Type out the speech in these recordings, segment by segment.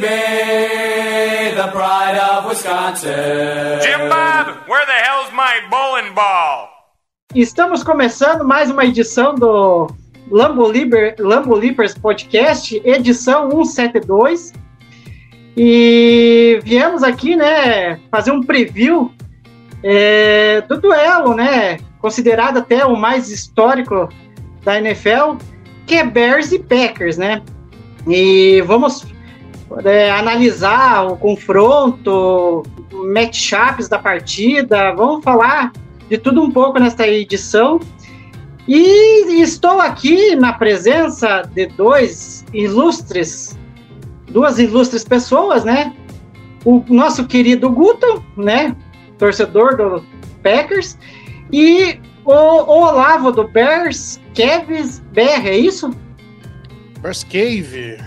Baby, the pride of Wisconsin. Jim Bob, where the hell's my bowling ball? Estamos começando mais uma edição do Lambo, Liber, Lambo Leapers Podcast, edição 172. E viemos aqui, né, fazer um preview é, do duelo, né, considerado até o mais histórico da NFL, que é Bears e Packers, né? E vamos é, analisar o confronto, matchups da partida, vamos falar de tudo um pouco nesta edição. E estou aqui na presença de dois ilustres, duas ilustres pessoas, né? O nosso querido Guto, né? Torcedor do Packers, e o, o Olavo do Bears, Kevs BR, é isso? Bears Cave.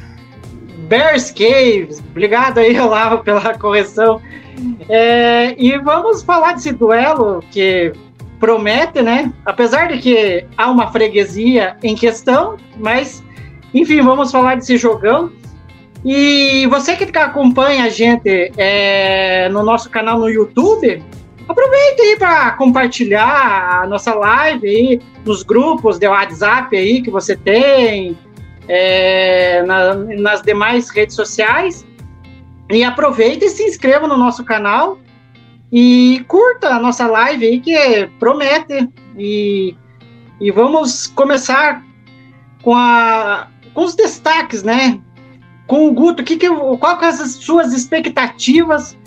Bears Caves. Obrigado aí, Olavo, pela correção. É, e vamos falar desse duelo que promete, né? Apesar de que há uma freguesia em questão, mas enfim, vamos falar desse jogão. E você que acompanha a gente é, no nosso canal no YouTube, aproveite aí para compartilhar a nossa live aí nos grupos de WhatsApp aí que você tem, é, na, nas demais redes sociais. E aproveita e se inscreva no nosso canal e curta a nossa live aí que promete. E, e vamos começar com, a, com os destaques, né? Com o Guto, que que, qual que são as suas expectativas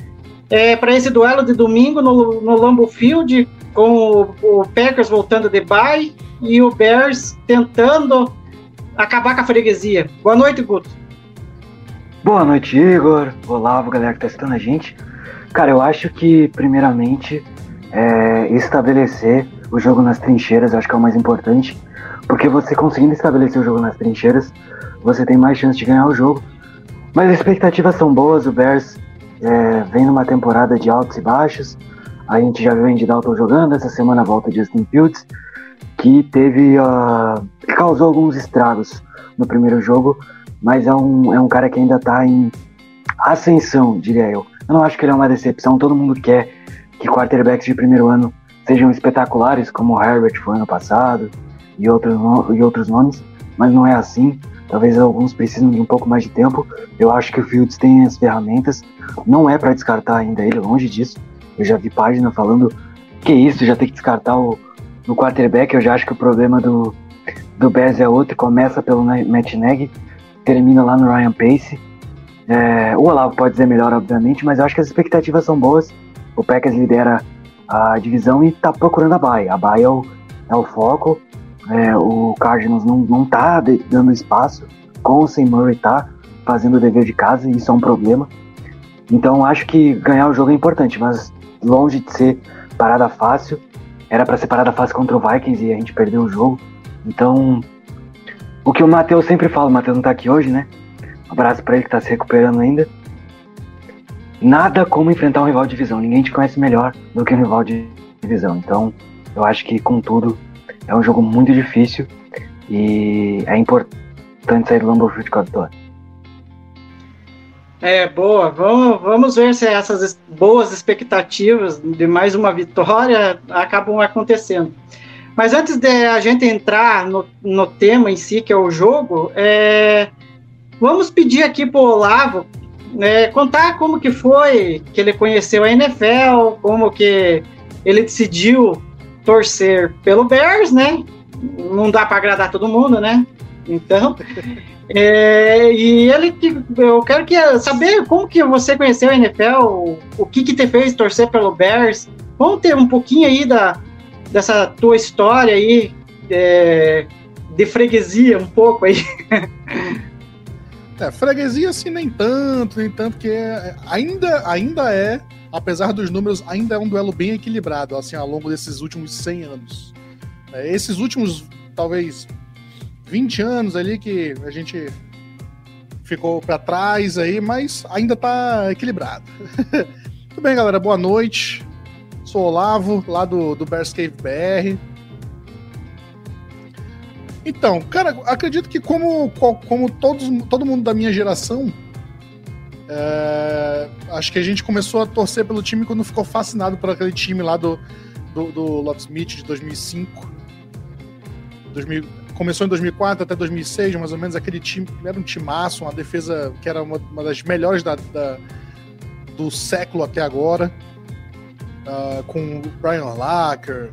é, para esse duelo de domingo no, no Lambeau Field, com o, o Packers voltando de bye e o Bears tentando acabar com a freguesia. Boa noite, Guto. Boa noite, Igor. Olá, galera que tá assistindo a gente. Cara, eu acho que, primeiramente, é, estabelecer o jogo nas trincheiras, eu acho que é o mais importante, porque você conseguindo estabelecer o jogo nas trincheiras, você tem mais chance de ganhar o jogo. Mas as expectativas são boas, o Bears é, vem numa temporada de altos e baixos, a gente já viu o Andy Dalton jogando, essa semana volta Justin Fields, que teve, uh, que causou alguns estragos no primeiro jogo, mas é um, é um cara que ainda tá em ascensão, diria eu. Eu não acho que ele é uma decepção, todo mundo quer que quarterbacks de primeiro ano sejam espetaculares, como o Herbert foi ano passado, e outros, e outros nomes, mas não é assim. Talvez alguns precisem de um pouco mais de tempo. Eu acho que o Fields tem as ferramentas, não é para descartar ainda ele, longe disso. Eu já vi página falando que isso, já tem que descartar o, no quarterback. Eu já acho que o problema do, do Bears é outro, começa pelo Matt Nagy, termina lá no Ryan Pace. É, o Olavo pode dizer melhor, obviamente, mas eu acho que as expectativas são boas. O Packers lidera a divisão e está procurando a baia. A baia é o, é o foco. É, o Cardinals não, não tá dando espaço. Com o Sam Murray tá fazendo o dever de casa e isso é um problema. Então acho que ganhar o jogo é importante, mas longe de ser parada fácil. Era para ser parada fácil contra o Vikings e a gente perdeu o jogo. Então, o que o Matheus sempre fala, o Matheus não tá aqui hoje, né? Um abraço para ele que tá se recuperando ainda. Nada como enfrentar um rival de divisão. Ninguém te conhece melhor do que um rival de divisão. Então, eu acho que, contudo, é um jogo muito difícil e é importante sair do Lambeau Field com a vitória. É, boa. Vamos, vamos ver se essas boas expectativas de mais uma vitória acabam acontecendo. Mas antes de a gente entrar no, no tema em si, que é o jogo, é, vamos pedir aqui para o Olavo é, contar como que foi que ele conheceu a NFL, como que ele decidiu torcer pelo Bears, né? Não dá para agradar todo mundo, né? Então, é, e ele, eu quero que saber como que você conheceu a NFL, o que que te fez torcer pelo Bears. Vamos ter um pouquinho aí da, dessa tua história aí é, de freguesia um pouco aí. É, freguesia assim nem tanto, nem tanto, porque ainda, ainda é, apesar dos números, ainda é um duelo bem equilibrado, assim, ao longo desses últimos 100 anos. É, esses últimos, talvez, 20 anos ali que a gente ficou pra trás aí, mas ainda tá equilibrado. Tudo bem, galera, boa noite. Sou o Olavo, lá do, do Bears Cave BR. Então, cara, acredito que como, co- como todos, todo mundo da minha geração, é, acho que a gente começou a torcer pelo time quando ficou fascinado por aquele time lá do, do, do Love Smith de 2005. 2000 começou em 2004 até 2006, mais ou menos, aquele time era um timaço, uma defesa que era uma, uma das melhores da, da- do século até agora, ah, com o Brian Lacker,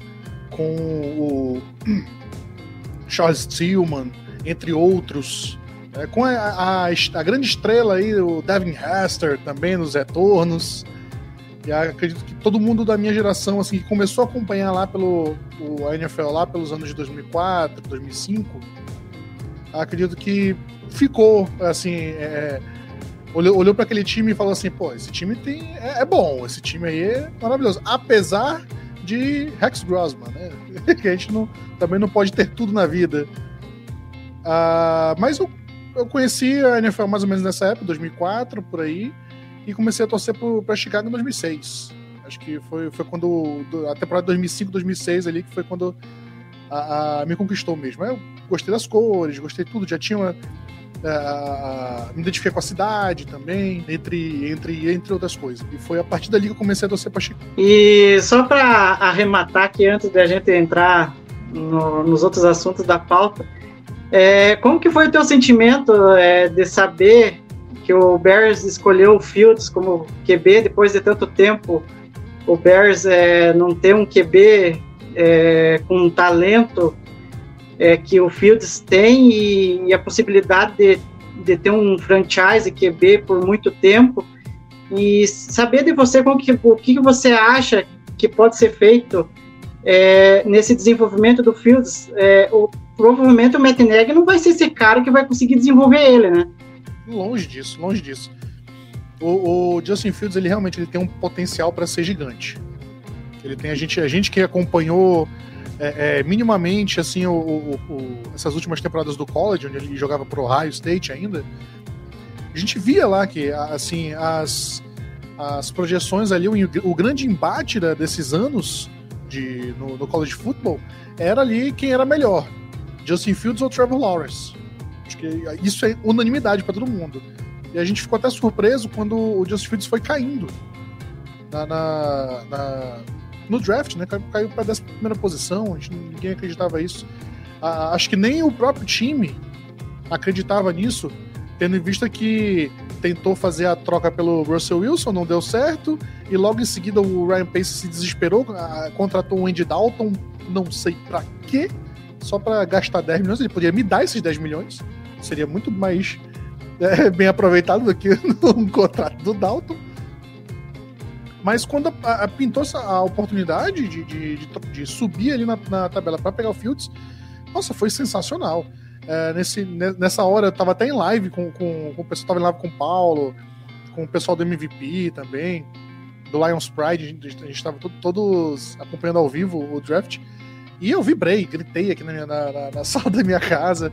com o Charles Tillman, entre outros. né, com a, a, a grande estrela aí, o Devin Hester também nos retornos. E acredito que todo mundo da minha geração, assim, que começou a acompanhar lá pelo o, NFL lá pelos anos de 2004, 2005, acredito que ficou, assim, é, olhou, olhou para aquele time e falou assim, pô, esse time tem, é, é bom, esse time aí é maravilhoso. Apesar de Rex Grossman, né? que a gente não, também não pode ter tudo na vida. Ah, mas eu, eu conheci a NFL mais ou menos nessa época, 2004, por aí, e comecei a torcer pra Chicago em 2006. Acho que foi, foi quando. do- A temporada 2005, 2006 ali, que foi quando a, a- me conquistou mesmo. Eu gostei das cores, gostei tudo, já tinha uma. ah, me identifiquei com a cidade também, entre, entre, entre outras coisas. E foi a partir dali que eu comecei a torcer pra Chicago. E só para arrematar aqui antes da gente entrar no- nos outros assuntos da pauta, é, como que foi o teu sentimento é, de saber que o Bears escolheu o Fields como QB depois de tanto tempo? O Bears é, não ter um QB é, com um talento é, que o Fields tem e, e a possibilidade de, de ter um franchise QB por muito tempo e saber de você como que, o que você acha que pode ser feito é, nesse desenvolvimento do Fields. É, o, provavelmente o Matt não vai ser esse cara que vai conseguir desenvolver ele, né? Longe disso, longe disso. O, o Justin Fields, ele realmente ele tem um potencial para ser gigante. Ele tem a gente, a gente que acompanhou é, é, minimamente assim o, o- o- essas últimas temporadas do college, onde ele jogava pro Ohio State ainda. A gente via lá que assim as, as projeções ali, o, grande embate da- desses anos de, no, no college football era ali quem era melhor, Justin Fields ou Trevor Lawrence. Acho que isso é unanimidade para todo mundo. E a gente ficou até surpreso quando o Justin Fields foi caindo na, na- na- no draft, né? Caiu, para décima primeira posição, a gente, ninguém acreditava isso. Acho que nem o próprio time acreditava nisso, tendo em vista que tentou fazer a troca pelo Russell Wilson, não deu certo, e logo em seguida o Ryan Pace se desesperou, contratou o Andy Dalton, não sei para quê, só para gastar 10 milhões, ele poderia me dar esses 10 milhões, seria muito mais é, bem aproveitado do que um contrato do Dalton. Mas quando a- a- pintou essa, a oportunidade de, de, de, de subir ali na, na tabela para pegar o Fields, nossa, foi sensacional. É, nesse, ne- nessa hora eu tava até em live com, com, com o pessoal, tava em live com o Paulo, com o pessoal do MVP também, do Lions Pride, a gente, a gente tava to- todos acompanhando ao vivo o draft. E eu vibrei, gritei aqui na, minha, na, na- na sala da minha casa,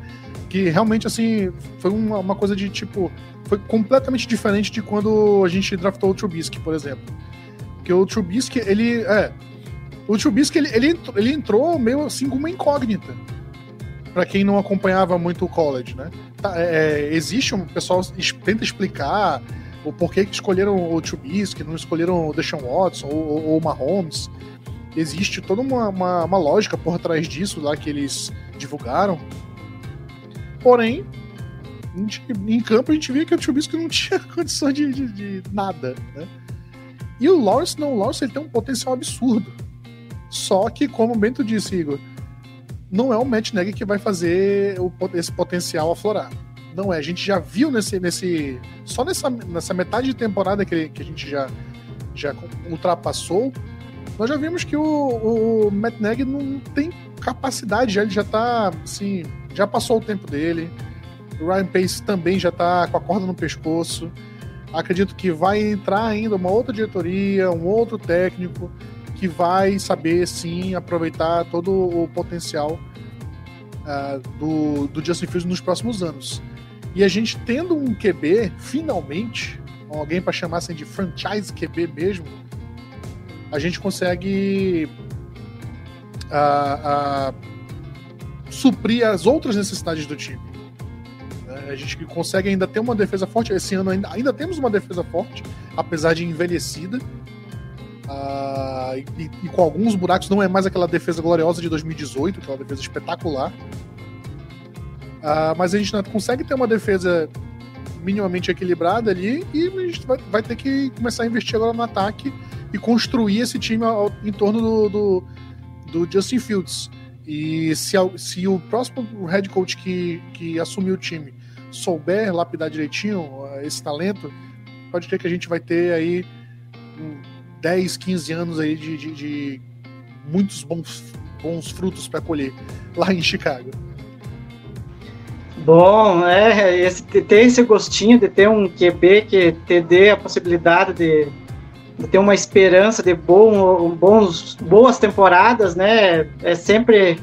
que realmente, assim, foi uma, uma coisa de tipo. Foi completamente diferente de quando a gente draftou o Trubisky, por exemplo. Porque o Trubisky, ele. É. O Trubisky, ele, ele, entrou, ele entrou meio assim com uma incógnita. Pra quem não acompanhava muito o college, né? Tá, é, existe um. O pessoal es- tenta explicar o porquê que escolheram o Trubisky, não escolheram o Deshaun Watson ou, ou o Mahomes existe toda uma, uma, uma lógica por trás disso lá que eles divulgaram. Porém, em campo a gente via que o Trubisky não tinha condição de, de, de nada, né? E o Lawrence não, o Lawrence ele tem um potencial absurdo. Só que, como o Bento disse, Igor, não é o Matt Nagy que vai fazer o esse potencial aflorar. Não é. A gente já viu nesse. nesse só nessa, nessa metade de temporada que, que a gente já, já ultrapassou, nós já vimos que o, o Matt Nagy não tem capacidade, ele já tá, assim, já passou o tempo dele. O Ryan Pace também já tá com a corda no pescoço. Acredito que vai entrar ainda uma outra diretoria, um outro técnico que vai saber sim aproveitar todo o potencial uh, do, do Justin Fields nos próximos anos. E a gente tendo um QB, finalmente, alguém para chamar assim de franchise QB mesmo, a gente consegue uh, uh, suprir as outras necessidades do time. A gente consegue ainda ter uma defesa forte. Esse ano ainda, ainda temos uma defesa forte, apesar de envelhecida. Uh, e, e, com alguns buracos, não é mais aquela defesa gloriosa de 2018, aquela defesa espetacular. Uh, mas a gente não consegue ter uma defesa minimamente equilibrada ali e a gente vai, vai, ter que começar a investir agora no ataque e construir esse time ao, em torno do, do, do, Justin Fields. E se, se o próximo head coach que, que assumir o time souber lapidar direitinho uh, esse talento, pode ter que a gente vai ter aí 10, 15 anos aí de, de, de muitos bons, bons frutos para colher lá em Chicago. Bom, é, esse, ter esse gostinho de ter um QB que te dê a possibilidade de, de ter uma esperança de bom, bons, boas temporadas, né? É sempre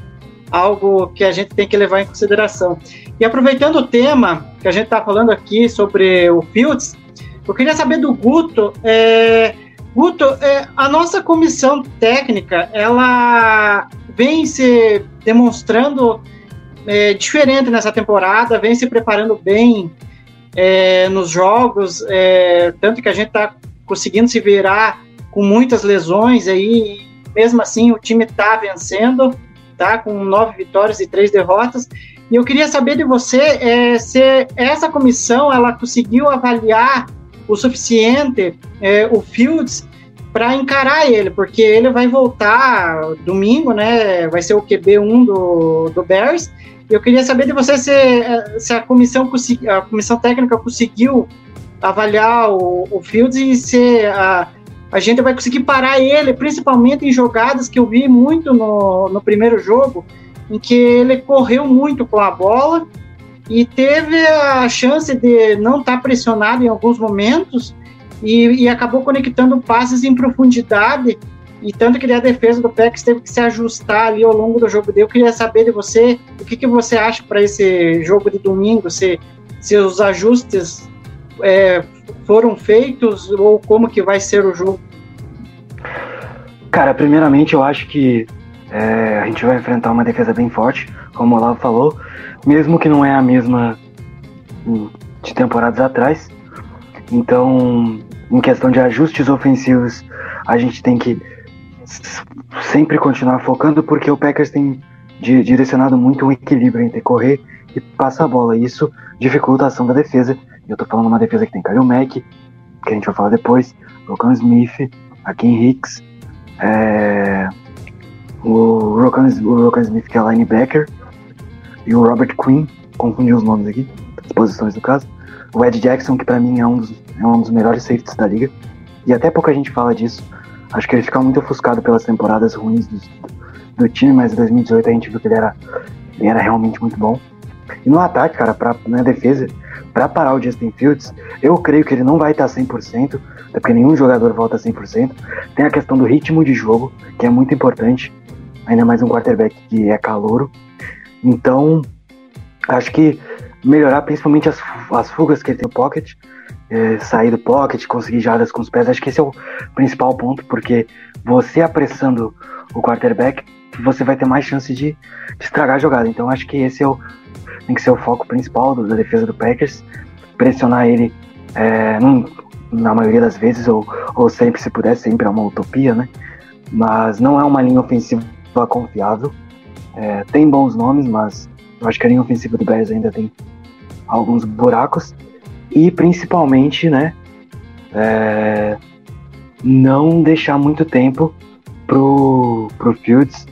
algo que a gente tem que levar em consideração. E aproveitando o tema que a gente está falando aqui sobre o Fields, eu queria saber do Guto. É, Guto, é, a nossa comissão técnica, ela vem se demonstrando é, diferente nessa temporada, vem se preparando bem é, nos jogos, é, tanto que a gente está conseguindo se virar com muitas lesões aí, mesmo assim o time está vencendo, tá com nove vitórias e três derrotas. E eu queria saber de você é, se essa comissão ela conseguiu avaliar o suficiente é, o Fields para encarar ele, porque ele vai voltar domingo, né? Vai ser o QB1 do, do Bears. Eu queria saber de você se, se a comissão a comissão técnica conseguiu avaliar o, o Fields e se a, a gente vai conseguir parar ele, principalmente em jogadas que eu vi muito no, no primeiro jogo, em que ele correu muito com a bola e teve a chance de não estar tá pressionado em alguns momentos e, e, acabou conectando passes em profundidade e tanto que a defesa do Packers teve que se ajustar ali ao longo do jogo. Eu queria saber de você o que, que você acha para esse jogo de domingo, se, se os ajustes é, foram feitos ou como que vai ser o jogo. Cara, primeiramente eu acho que é, a gente vai enfrentar uma defesa bem forte, como o Olavo falou, mesmo que não é a mesma de temporadas atrás. Então, em questão de ajustes ofensivos, a gente tem que sempre continuar focando, porque o Packers tem direcionado muito um equilíbrio entre correr e passar a bola. Isso dificulta a ação da defesa. Eu tô falando uma defesa que tem Kyle Mack, que a gente vai falar depois, Rokan Smith, Akin Hicks, é, o Rokan, o Smith, que é linebacker, e o Robert Quinn, confundi os nomes aqui, as posições do caso. O Ed Jackson, que para mim é um, dos, é um dos melhores safeties da liga. E até pouca gente fala disso. Acho que ele fica muito ofuscado pelas temporadas ruins do, do time, mas em 2018 a gente viu que ele era, ele era realmente muito bom. E no ataque, cara, pra, na defesa, para parar o Justin Fields, eu creio que ele não vai estar 100%, até porque nenhum jogador volta 100%. Tem a questão do ritmo de jogo, que é muito importante, ainda mais um quarterback que é calouro. Então, acho que melhorar principalmente as, as fugas que ele tem no pocket, é, sair do pocket, conseguir jardas com os pés, acho que esse é o principal ponto, porque você apressando o quarterback, você vai ter mais chance de, de estragar a jogada. Então acho que esse é o, tem que ser o foco principal da defesa do Packers, pressionar ele é, num, na maioria das vezes, ou, ou sempre se puder, sempre é uma utopia, né? Mas não é uma linha ofensiva confiável. É, tem bons nomes, mas eu acho que a linha ofensiva do Bears ainda tem alguns buracos. E principalmente, né? É, não deixar muito tempo pro, pro Fields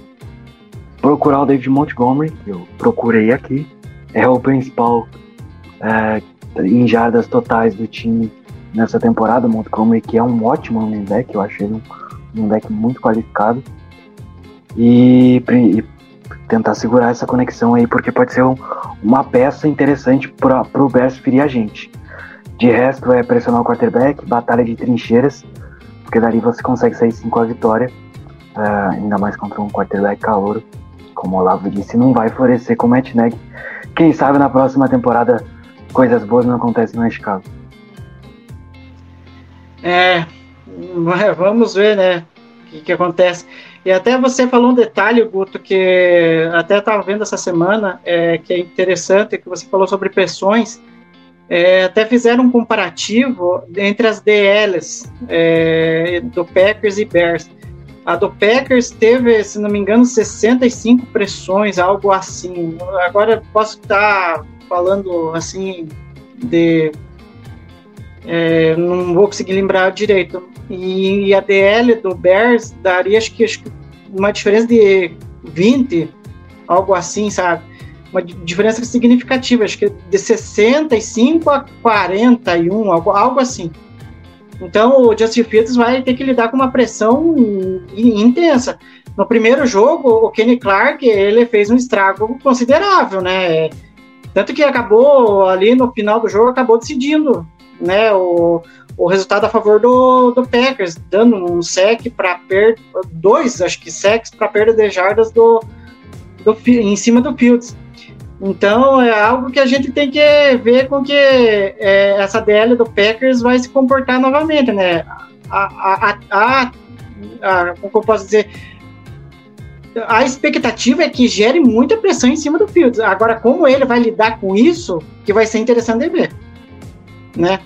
procurar o David Montgomery, que eu procurei aqui, é o principal é, em jardas totais do time nessa temporada. Montgomery, que é um ótimo running back, eu achei um, um deck muito qualificado. E, e, tentar segurar essa conexão aí, porque pode ser um, uma peça interessante para o Bears ferir a gente. De resto, é pressionar o quarterback, batalha de trincheiras, porque dali você consegue sair sim com a vitória, uh, ainda mais contra um quarterback calouro. Como o Olavo disse, não vai florescer com o Matt Neg. Quem sabe na próxima temporada coisas boas não acontecem no Chicago. É, vamos ver, né, o que, que acontece. E até você falou um detalhe, Guto, que até estava vendo essa semana, é, que é interessante, que você falou sobre pressões. É, até fizeram um comparativo entre as DLs é, do Packers e Bears. A do Packers teve, se não me engano, 65 pressões, algo assim. Agora posso estar falando assim de. É, não vou conseguir lembrar direito. E, e, a DL do Bears daria acho que, acho que uma diferença de 20, algo assim, sabe? Uma diferença significativa, acho que de 65 a 41, algo, algo assim. Então o Justin Fields vai ter que lidar com uma pressão intensa. No primeiro jogo, o Kenny Clark ele fez um estrago considerável, né? Tanto que acabou ali no final do jogo, acabou decidindo né, o, o resultado a favor do, do Packers, dando um sec para perda, dois, acho que secs para perda de jardas do, do, em cima do Fields. Então é algo que a gente tem que ver com que é, essa DL do Packers vai se comportar novamente, né? A, a, a, a, como eu posso dizer, a expectativa é que gere muita pressão em cima do Fields. Agora, como ele vai lidar com isso, que vai ser interessante de ver, né?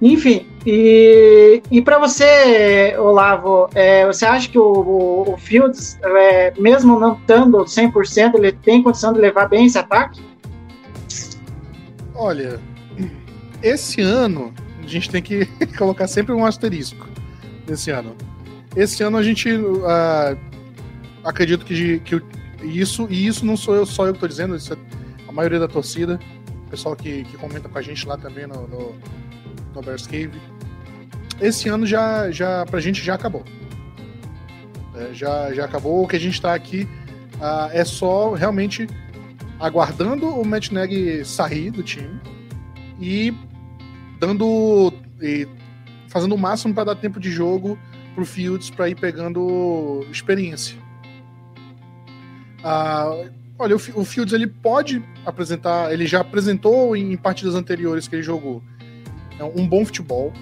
Enfim, e, e para você, Olavo, é, você acha que o, o Fields, é, mesmo não estando 100%, ele tem condição de levar bem esse ataque? Olha, esse ano a gente tem que colocar sempre um asterisco nesse ano. Esse ano a gente uh, acredito que, que isso, e isso não sou eu só eu que estou dizendo, isso é a maioria da torcida, o pessoal que, que comenta com a gente lá também no, no, no Bears Cave. Esse ano já, já pra gente já acabou. É, já, já acabou. O que a gente está aqui uh, é só realmente aguardando o Matt Neg sair do time e dando e fazendo o máximo para dar tempo de jogo pro Fields para ir pegando experiência. Uh, olha, o, Fields ele pode apresentar, ele já apresentou em partidas anteriores que ele jogou é um bom futebol.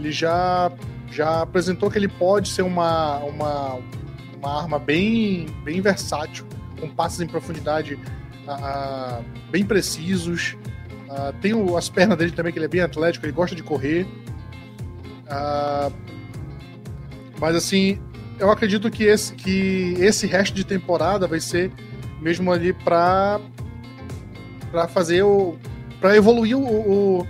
Ele já, já apresentou que ele pode ser uma, uma, uma arma bem, bem versátil, com passes em profundidade uh, bem precisos. Uh, tem o, as pernas dele também, que ele é bem atlético, ele gosta de correr. Uh, mas assim, eu acredito que esse, que esse resto de temporada vai ser mesmo ali para para fazer o para evoluir o, o,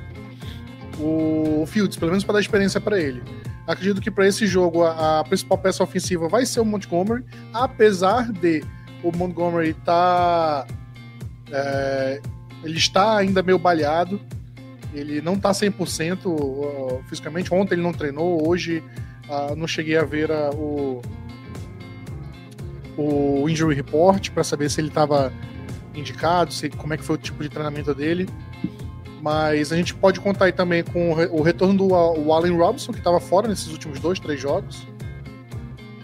o Fields, pelo menos para dar experiência para ele. Acredito que para esse jogo a, a, principal peça ofensiva vai ser o Montgomery, apesar de o Montgomery tá é, ele está ainda meio baleado, ele não está 100% uh, fisicamente. Ontem ele não treinou, hoje uh, não cheguei a ver uh, o, o injury report para saber se ele estava indicado, se, como é que foi o tipo de treinamento dele. Mas a gente pode contar aí também com o retorno do o Allen Robinson, que estava fora nesses últimos dois, três jogos.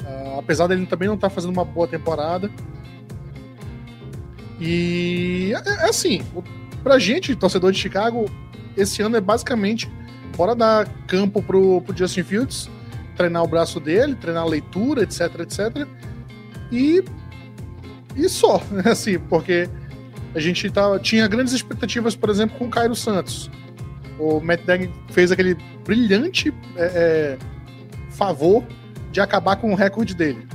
Uh, apesar dele também não estar tá fazendo uma boa temporada. E é, é assim, pra gente, torcedor de Chicago, esse ano é basicamente bora dar campo pro, pro Justin Fields, treinar o braço dele, treinar a leitura, etc, etc. E, e só, assim, porque a gente tava, tinha grandes expectativas, por exemplo, com o Cairo Santos. O Matt Nagy fez aquele brilhante é, é, favor de acabar com o recorde dele.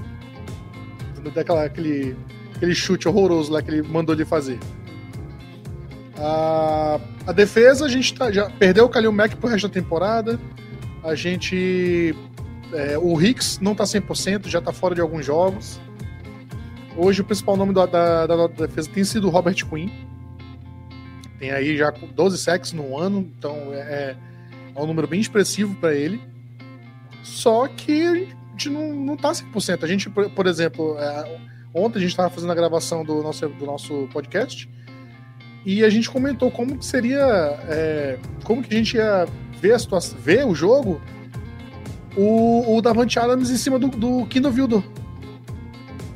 Daquela, aquele, aquele chute horroroso lá que ele mandou ele fazer. A, a defesa, a gente tá, já perdeu o Kalil Mack pro resto da temporada. A gente. É, o Hicks não tá 100%, já tá fora de alguns jogos. Hoje o principal nome da, da, da, defesa tem sido Robert Quinn. Tem aí já 12 sacks no ano, então é, é, é um número bem expressivo para ele. Só que gente não, não tá 100%. A gente, por, por exemplo, é, ontem a gente estava fazendo a gravação do nosso, do nosso podcast e a gente comentou como que seria, é, como que a gente ia ver a situação, ver o jogo, o, o Davante Adams em cima do, do Kino Vildo,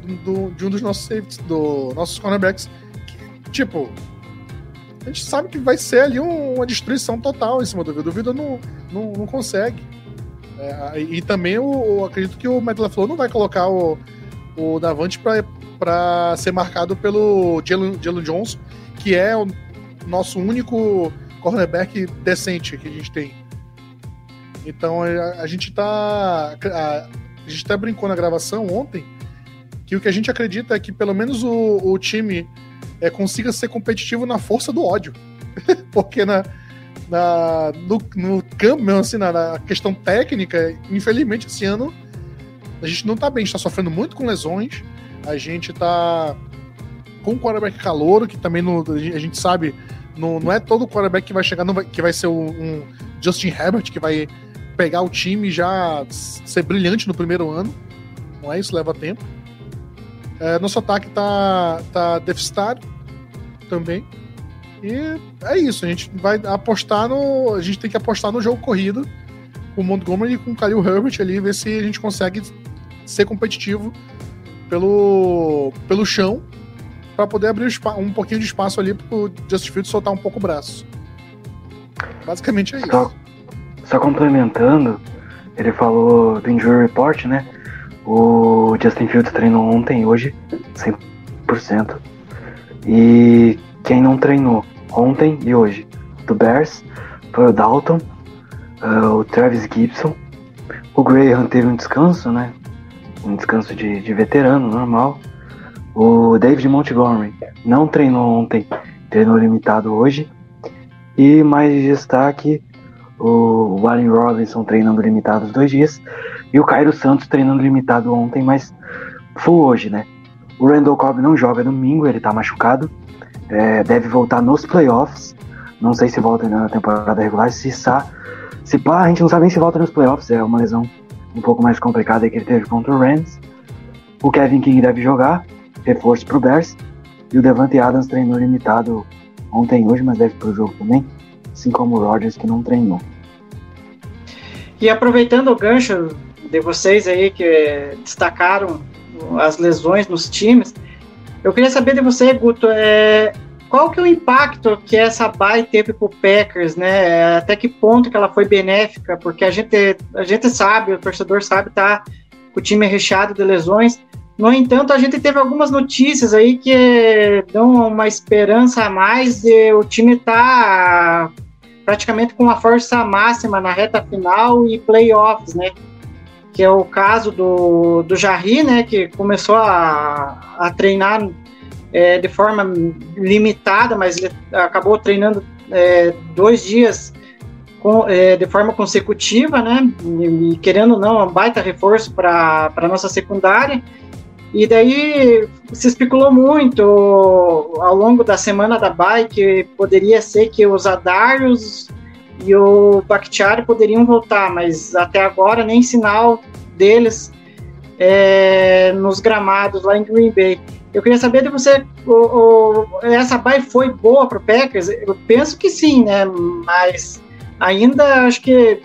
do, de um dos nossos safeties, do nossos cornerbacks. Que, tipo, a gente sabe que vai ser ali um- uma destruição total em cima do Vildo. O Vildo não, não, não consegue. É, e também eu, acredito que o Matt LaFleur não vai colocar o, o Davante para ser marcado pelo Jalen Johnson, que é o nosso único cornerback decente que a gente tem. Então a, a gente tá. A, a gente até brincou na gravação ontem que o que a gente acredita é que pelo menos o, o time é, consiga ser competitivo na força do ódio. Porque na, na, no, no campo, assim, na, na questão técnica, infelizmente esse ano a gente não tá bem, a gente tá sofrendo muito com lesões, a gente tá com um quarterback calouro, que também não, a gente sabe, não, não é todo quarterback que vai chegar, vai- que vai ser um, um Justin Herbert, que vai pegar o time e já ser brilhante no primeiro ano. Não é isso, leva tempo. É, nosso ataque tá, tá deficitário também. E é isso, a gente vai apostar no. A gente tem que apostar no jogo corrido com o Montgomery e com o Khalil Herbert ali, ver se a gente consegue ser competitivo pelo, pelo chão para poder abrir um pouquinho de espaço ali pro Justin Fields soltar um pouco o braço. Basicamente é isso. Só, só complementando, ele falou do injury report, né? O Justin Fields treinou ontem e hoje 100%. E quem não treinou ontem e hoje do Bears foi o Dalton, ah, o Travis Gibson, o Graham teve um descanso, né? Um descanso de, de veterano normal. O David Montgomery não treinou ontem, treinou limitado hoje. E mais destaque, o Warren Robinson treinando limitado os dois dias. E o Cairo Santos treinando limitado ontem, mas full hoje, né? O Randall Cobb não joga domingo, ele tá machucado. É, deve voltar nos playoffs. Não sei se volta na temporada regular. Se, sa se pá, a gente não sabe nem se volta nos playoffs. É uma lesão um pouco mais complicada que ele teve contra o Rams. O Kevin King deve jogar, reforço pro Bears. E o Devante Adams treinou limitado ontem hoje, mas deve pro jogo também. Assim como o Rodgers, que não treinou. E aproveitando o gancho de vocês aí que destacaram as lesões nos times, eu queria saber de você, Guto, é, qual que é o impacto que essa bye teve pro Packers, né? Até que ponto que ela foi benéfica? Porque a gente, a gente sabe, o torcedor sabe, tá o time recheado de lesões. No entanto, a gente teve algumas notícias aí que dão uma esperança a mais de o time tá praticamente com uma força máxima na reta final e playoffs, né? Que é o caso do, do Jarry, né? Que começou a, a treinar é, de forma limitada, mas ele acabou treinando é, dois dias com, é, de forma consecutiva, né? E, e querendo ou não, é um baita reforço para a nossa secundária. E daí se especulou muito ao longo da semana da que poderia ser que os Adarius e o Bakhtiari poderiam voltar, mas até agora nem sinal deles é, nos gramados lá em Green Bay. Eu queria saber de você, o, o, essa bye foi boa para o Packers? Eu penso que sim, né? Mas ainda acho que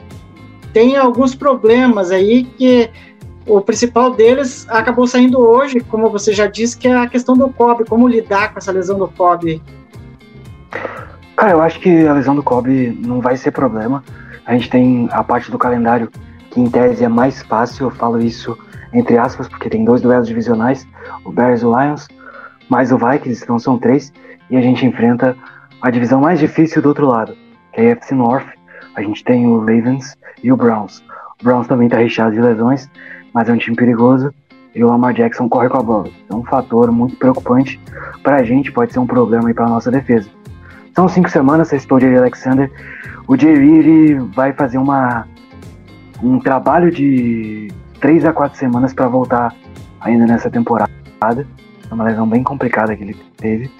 tem alguns problemas aí que o principal deles acabou saindo hoje, como você já disse, que é a questão do Kobe, como lidar com essa lesão do Kobe. Cara, eu acho que a lesão do Kobe não vai ser problema. A gente tem a parte do calendário que em tese é mais fácil, eu falo isso entre aspas, porque tem dois duelos divisionais, o Bears e o Lions, mais o Vikings, então são três, e a gente enfrenta a divisão mais difícil do outro lado, que é a AFC North. A gente tem o Ravens e o Browns. O Browns também tá recheado de lesões, mas é um time perigoso e o Lamar Jackson corre com a bola. É um fator muito preocupante pra gente, pode ser um problema aí pra nossa defesa. São cinco semanas, citou o Jerry Alexander. O Jerry ele vai fazer uma, um trabalho de três a quatro semanas para voltar ainda nessa temporada. É uma lesão bem complicada que ele teve.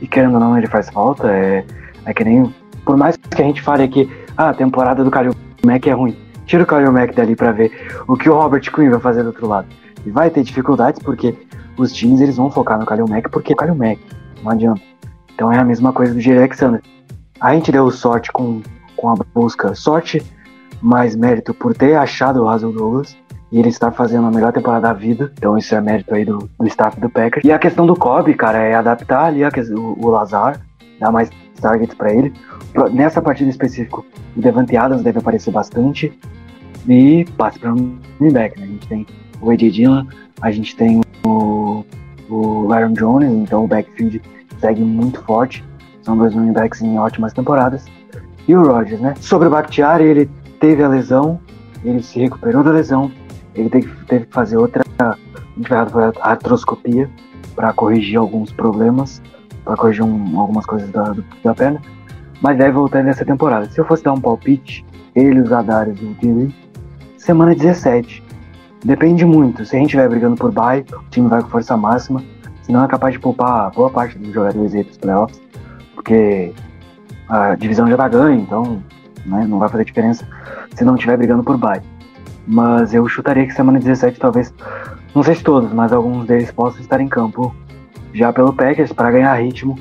E querendo ou não, ele faz falta. É, é que nem. Por mais que a gente fale aqui, ah, a temporada do Kalil Mack é ruim. Tira o Kalil Mack dali pra ver o que o Robert Quinn vai fazer do outro lado. E vai ter dificuldades porque os times eles vão focar no Kalil Mack porque é o Kalil Mack. Não adianta. Então é a mesma coisa do Jerry Alexander. A gente deu sorte com, com a busca. Sorte mais mérito por ter achado o Hazel Douglas e ele estar fazendo a melhor temporada da vida. Então isso é mérito aí do, do staff do Packers. E a questão do Kobe, cara, é adaptar ali a, o, o Lazar, dar mais targets para ele. Nessa partida específica, o Devante Adams deve aparecer bastante. E passe para um back, né? A gente tem o AJ Dillon, a gente tem o, o Aaron Jones, então o backfield segue muito forte. São dois running backs em ótimas temporadas. E o Rodgers, né? Sobre o Bakhtiari, ele teve a lesão, ele se recuperou da lesão, ele teve, teve que fazer outra artroscopia para corrigir alguns problemas, para corrigir um, algumas coisas da, da perna, mas deve voltar nessa temporada. Se eu fosse dar um palpite, ele, os Adares e o Tilly, semana 17. Depende muito. Se a gente estiver brigando por bye, o time vai com força máxima. Senão é capaz de poupar boa parte dos jogadores aí pros playoffs. Porque a divisão já tá ganha, então né, não vai fazer diferença se não estiver brigando por bye. Mas eu chutaria que semana 17 talvez, não sei se todos, mas alguns deles possam estar em campo já pelo Packers para ganhar ritmo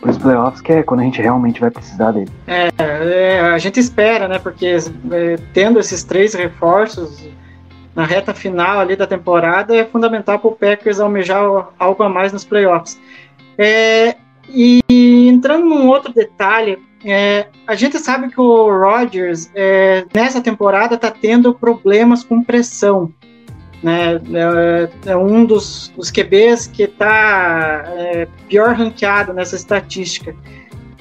para os playoffs, que é quando a gente realmente vai precisar dele. É, é a gente espera, né? Porque é, tendo esses três reforços na reta final ali da temporada é fundamental para o Packers almejar algo a mais nos playoffs. É, e entrando num outro detalhe, é, a gente sabe que o Rodgers é, nessa temporada está tendo problemas com pressão né? É, é um dos, dos QBs que está é, pior ranqueado nessa estatística.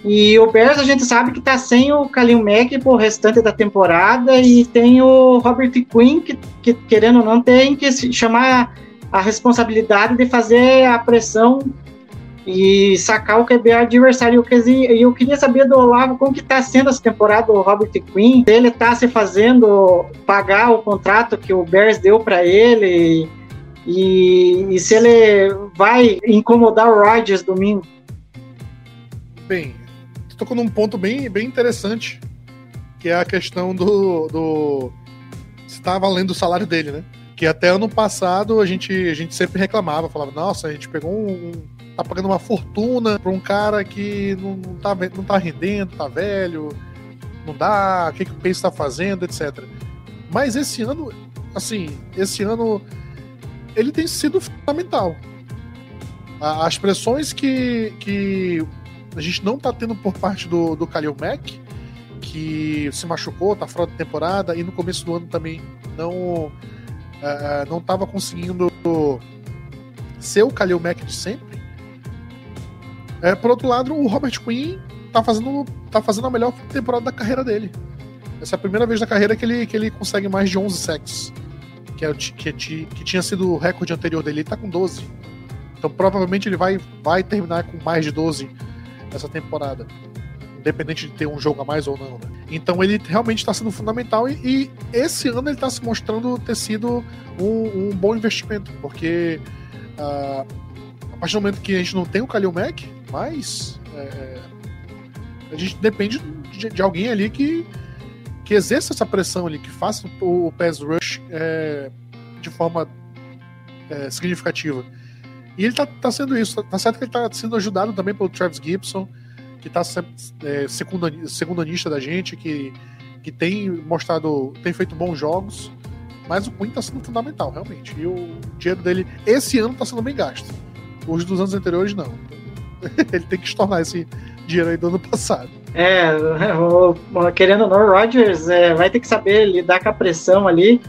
E o Bears a gente sabe que está sem o Kalil Mack por restante da temporada e tem o Robert Quinn que, que, querendo ou não tem que chamar a responsabilidade de fazer a pressão e sacar o QB adversário. E eu queria saber do Olavo como que está sendo essa temporada do Robert Quinn. Ele está se fazendo pagar o contrato que o Bears deu para ele e, e, se ele vai incomodar o Rodgers domingo. Bem, tocou num ponto bem, bem interessante, que é a questão do, do se tá valendo o salário dele, né? Que até ano passado a gente, a gente sempre reclamava, falava, nossa, a gente pegou um, tá pagando uma fortuna pra um cara que não, não, tá, não tá rendendo, tá velho, não dá, o que, que o Pace tá fazendo, etc. Mas esse ano, assim, esse ano ele tem sido fundamental. As pressões que, que a gente não tá tendo por parte do, do Khalil Mack, que se machucou, tá fora da temporada, e no começo do ano também não, uh, não tava conseguindo ser o Khalil Mack de sempre. É, por outro lado, o Robert Quinn tá fazendo, tá fazendo a melhor temporada da carreira dele. Essa é a primeira vez na carreira que ele, que ele consegue mais de 11 sacks. Que, é, que, que tinha sido o recorde anterior dele. Ele tá com 12. Então provavelmente ele vai, vai terminar com mais de 12 essa temporada. Independente de ter um jogo a mais ou não. Né? Então ele realmente está sendo fundamental. E, e, esse ano ele está se mostrando ter sido um, um bom investimento. Porque uh, a partir do momento que a gente não tem o Kalil Mack, mas é, a gente depende de, de, alguém ali que, que exerça essa pressão ali, que faça o, o pass rush é, de forma é, significativa. E ele tá, tá sendo isso. Tá certo que ele tá sendo ajudado também pelo Travis Gibson, que tá é, segundanista da gente, que, que tem mostrado, tem feito bons jogos. Mas o Quinn tá sendo fundamental, realmente. E o dinheiro dele, esse ano, tá sendo bem gasto. Os dos anos anteriores, não. ele tem que estornar esse dinheiro aí do ano passado. É, querendo ou não, o Rodgers é, vai ter que saber lidar com a pressão ali.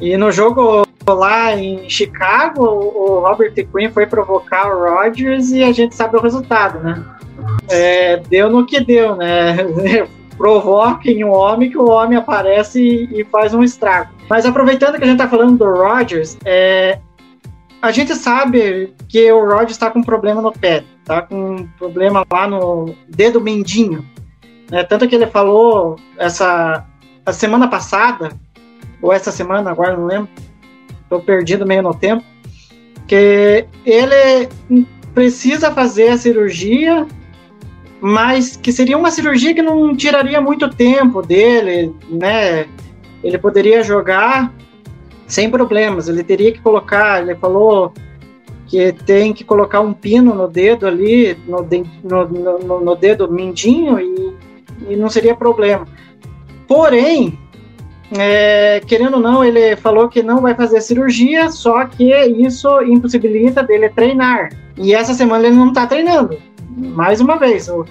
E no jogo lá em Chicago, o Robert Quinn foi provocar o Rodgers e a gente sabe o resultado, né? É, deu no que deu, né? Provoquem um homem que o homem aparece e, e, faz um estrago. Mas aproveitando que a gente tá falando do Rodgers, é, a gente sabe que o Rod está com problema no pé, tá com um problema lá no dedo mendinho. Né? Tanto que ele falou essa a semana passada, ou essa semana, agora não lembro, estou perdido meio no tempo, que ele precisa fazer a cirurgia, mas que seria uma cirurgia que não tiraria muito tempo dele, né? ele poderia jogar sem problemas. Ele teria que colocar, ele falou que tem que colocar um pino no dedo ali, no, no, no, no dedo mindinho, e, e, não seria problema. Porém, é, querendo ou não, ele falou que não vai fazer cirurgia, só que isso impossibilita dele treinar. E essa semana ele não está treinando. Mais uma vez, o,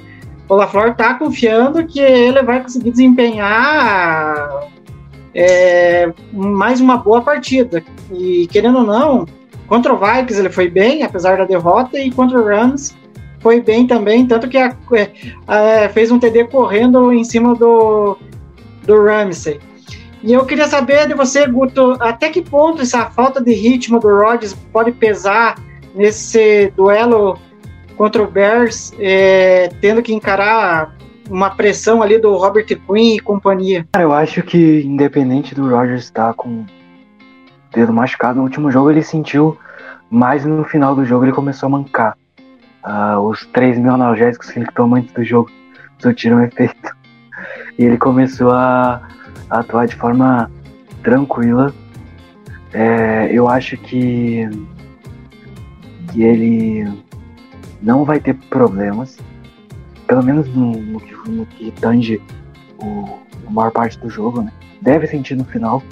o LaFleur está confiando que ele vai conseguir desempenhar é, mais uma boa partida. E querendo ou não, contra o Vikings ele foi bem, apesar da derrota, e contra o Rams foi bem também, tanto que a, a, fez um TD correndo em cima do, do Ramsey. E eu queria saber de você, Guto, até que ponto essa falta de ritmo do Rodgers pode pesar nesse duelo contra o Bears, é, tendo que encarar uma pressão ali do Robert Quinn e companhia. Cara, eu acho que independente do Rogers estar com dedo machucado no último jogo, ele sentiu mais no final do jogo ele começou a mancar. Uh, os 3 mil analgésicos que ele tomou antes do jogo surtiram efeito. E ele começou a, atuar de forma tranquila. É, eu acho que, que ele não vai ter problemas pelo menos no, no, que, no que tange o, a maior parte do jogo, né? Deve sentir no final.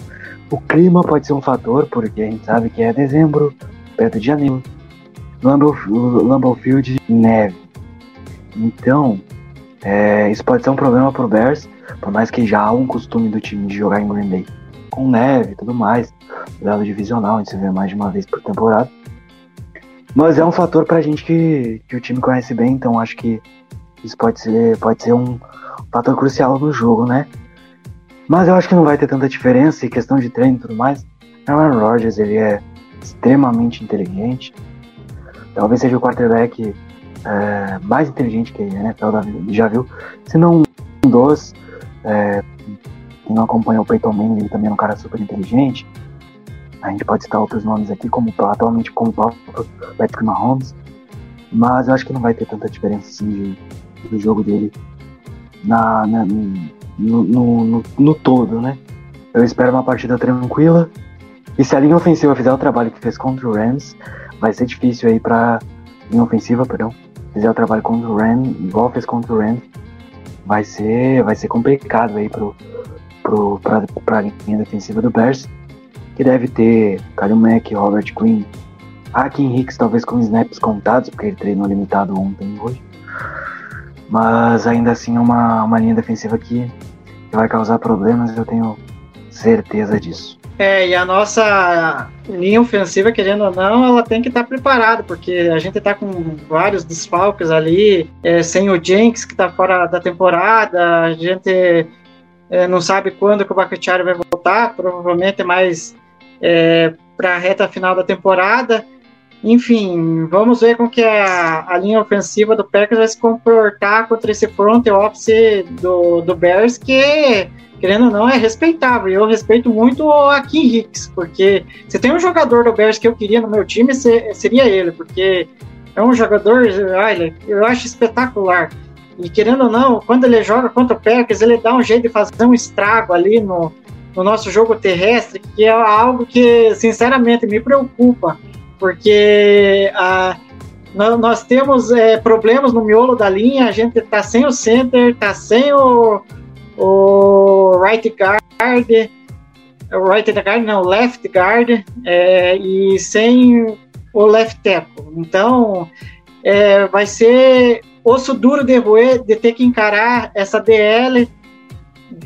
O clima pode ser um fator, porque a gente sabe que é dezembro, perto de janeiro. Lambeau, Field, neve. Então, é, isso pode ser um problema pro Bears, por mais que já há um costume do time de jogar em Green Bay com neve e tudo mais, duelo divisional, a gente se vê mais de uma vez por temporada. Mas é um fator pra gente que, que o time conhece bem, então acho que isso pode ser, pode ser um fator crucial no jogo, né? Mas eu acho que não vai ter tanta diferença em questão de treino e tudo mais. Aaron Rodgers, ele é extremamente inteligente. Talvez seja o quarterback é, mais inteligente que a NFL já viu. Se não um dos. É, quem não acompanha o Peyton Manning, ele também é um cara super inteligente. A gente pode citar outros nomes aqui, como atualmente como Patrick Mahomes. Mas eu acho que não vai ter tanta diferença assim de, do jogo dele na, na no, no, no, no, todo, né? Eu espero uma partida tranquila. E se a linha ofensiva fizer o trabalho que fez contra o Rams, vai ser difícil aí pra. Linha ofensiva, perdão. Fizer o trabalho contra o Rams, igual fez contra o Rams, vai ser, vai ser complicado aí pro, pro, pra, pra linha defensiva do Bears. Que deve ter Kalil Mack, Robert Quinn, Akin Hicks, talvez com snaps contados, porque ele treinou limitado ontem e hoje. Mas ainda assim é uma, uma linha defensiva que vai causar problemas, eu tenho certeza disso. É, e a nossa linha ofensiva, querendo ou não, ela tem que estar tá preparada, porque a gente está com vários desfalques ali, é, sem o Jenks que está fora da temporada, a gente é, não sabe quando que o Bakhtiari vai voltar, provavelmente mais é, para a reta final da temporada. Enfim, vamos ver como que a, a linha ofensiva do Packers vai se comportar contra esse front office do, do Bears, que, querendo ou não, é respeitável. Eu respeito muito a Kim Hicks, porque se tem um jogador do Bears que eu queria no meu time, seria ele, porque é um jogador, olha, eu acho espetacular. E querendo ou não, quando ele joga contra o Packers, ele dá um jeito de fazer um estrago ali no, no nosso jogo terrestre, que é algo que, sinceramente, me preocupa porque a, nós temos é, problemas no miolo da linha, a gente está sem o center, está sem o, o right guard, o right guard não, left guard, é, e sem o left tackle. Então, é, vai ser osso duro de roer de ter que encarar essa DL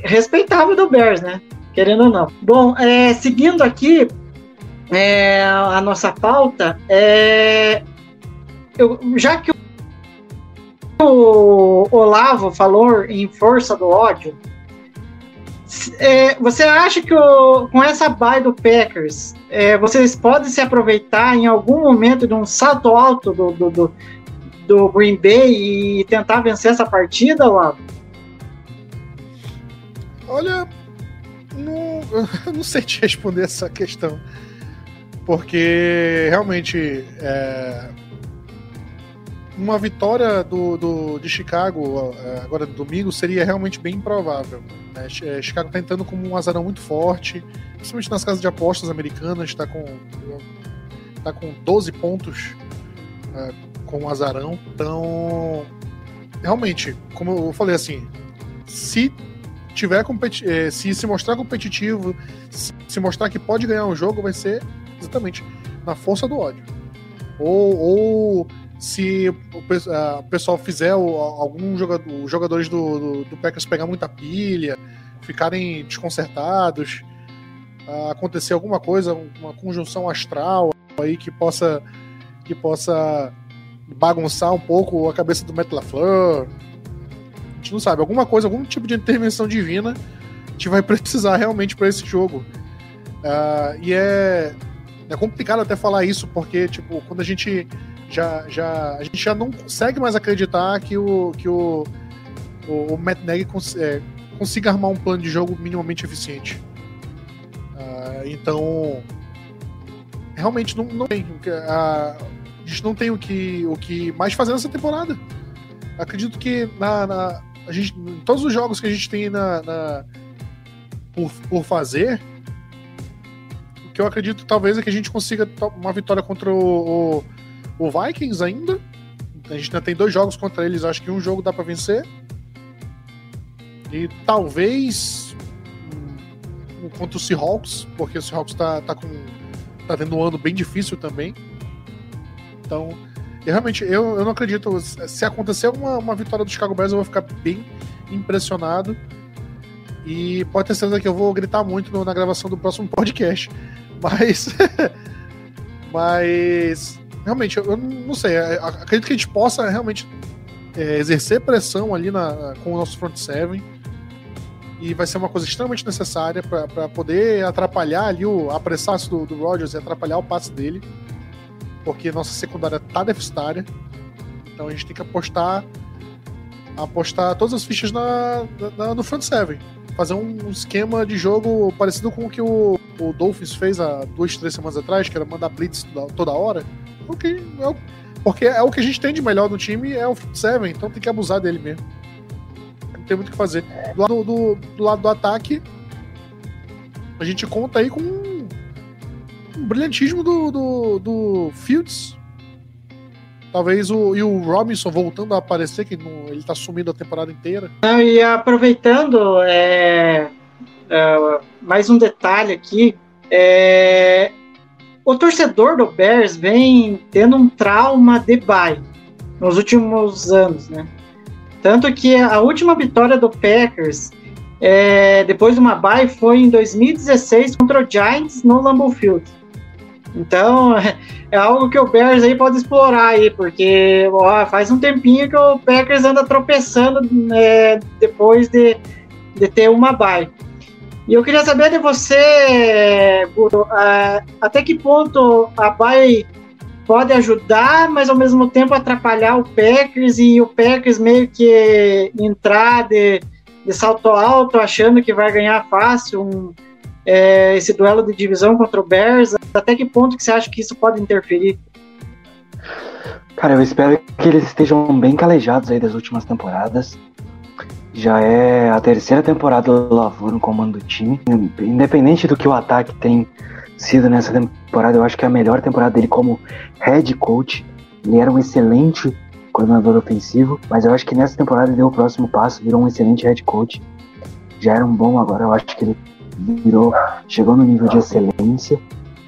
respeitável do Bears, né? Querendo ou não. Bom, é, seguindo aqui, é, a nossa pauta, é, eu, já que o Olavo falou em força do ódio, é, você acha que o, com essa bye do Packers, é, vocês podem se aproveitar em algum momento de um salto alto do, do, do, do Green Bay e tentar vencer essa partida, Olavo? Olha, não, não sei te responder essa questão porque realmente é, uma vitória do, do, de Chicago eh, agora domingo seria realmente bem improvável. né? Eh, Chicago está entrando como um azarão muito forte, principalmente nas casas de apostas americanas, está com, tá com 12 pontos eh, com o azarão. Então, realmente, como eu falei assim, se tiver se se mostrar competitivo, se mostrar que pode ganhar um jogo, vai ser exatamente na força do ódio. Ou, ou se o pe- o pessoal fizer algum jogador, os jogadores do, do, do Packers pegar muita pilha, ficarem desconcertados, acontecer alguma coisa, uma conjunção astral aí que possa que possa bagunçar um pouco a cabeça do Matt LaFleur. A gente não sabe, alguma coisa, algum tipo de intervenção divina a gente vai precisar realmente para esse jogo. Ah, e é, é complicado até falar isso, porque, tipo, quando a gente já, já, a gente já não consegue mais acreditar que o, que o, o, o Matt Nagy cons- é, consiga armar um plano de jogo minimamente eficiente. Ah, então, realmente não, não tem. A, a gente não tem o que, o que mais fazer nessa temporada. Acredito que na, na- a gente, em todos os jogos que a gente tem na, na- por, por fazer, o que eu acredito talvez é que a gente consiga uma vitória contra o, o, o Vikings ainda. A gente ainda tem dois jogos contra eles, acho que um jogo dá pra vencer. E talvez hum, contra o Seahawks, porque o Seahawks tá, tá, com, tá tendo um ano bem difícil também. Então, eu realmente eu, eu não acredito. Se acontecer uma, uma vitória do Chicago Bears, eu vou ficar bem impressionado. E pode ter certeza que eu vou gritar muito no- na gravação do próximo podcast. Mas. mas. Realmente, eu, não sei. eu Acredito que a gente possa realmente é, exercer pressão ali na, com o nosso front seven. E vai ser uma coisa extremamente necessária para poder atrapalhar ali o apressar do, do Rodgers e atrapalhar o passe dele. Porque nossa secundária tá deficitária. Então a gente tem que apostar apostar todas as fichas na, na- no front seven. Fazer um esquema de jogo parecido com o que o, o Dolphins fez há duas, três semanas atrás, que era mandar blitz toda hora. Porque é, o, porque é o que a gente tem de melhor no time, é o seven, então tem que abusar dele mesmo. Não tem muito o que fazer. Do lado do, do lado do ataque, a gente conta aí com um, brilhantismo do, do, do Fields. Talvez o, e o Robinson voltando a aparecer, que não, ele tá sumindo a temporada inteira. Não, e aproveitando, é, é, mais um detalhe aqui, é, o torcedor do Bears vem tendo um trauma de bye nos últimos anos, né? Tanto que a última vitória do Packers é, depois de uma bye foi em 2016 contra o Giants no Lambeau Field. Então é algo que o Bears aí pode explorar aí, porque ó, faz um tempinho que o Packers anda tropeçando é, depois de, de ter uma bye. E eu queria saber de você, Guru, ah, até que ponto a bye pode ajudar, mas ao mesmo tempo atrapalhar o Packers e o Packers meio que entrar de, de salto alto, achando que vai ganhar fácil um, é, esse duelo de divisão contra o Bears. Até que ponto que você acha que isso pode interferir? Cara, eu espero que eles estejam bem calejados aí das últimas temporadas. Já é a terceira temporada do Lavor no comando do time. Independente do que o ataque tem sido nessa temporada, eu acho que é a melhor temporada dele como head coach. Ele era um excelente coordenador ofensivo, mas eu acho que nessa temporada ele deu o próximo passo, virou um excelente head coach. Já era um bom, agora eu acho que ele virou, chegou no nível de excelência.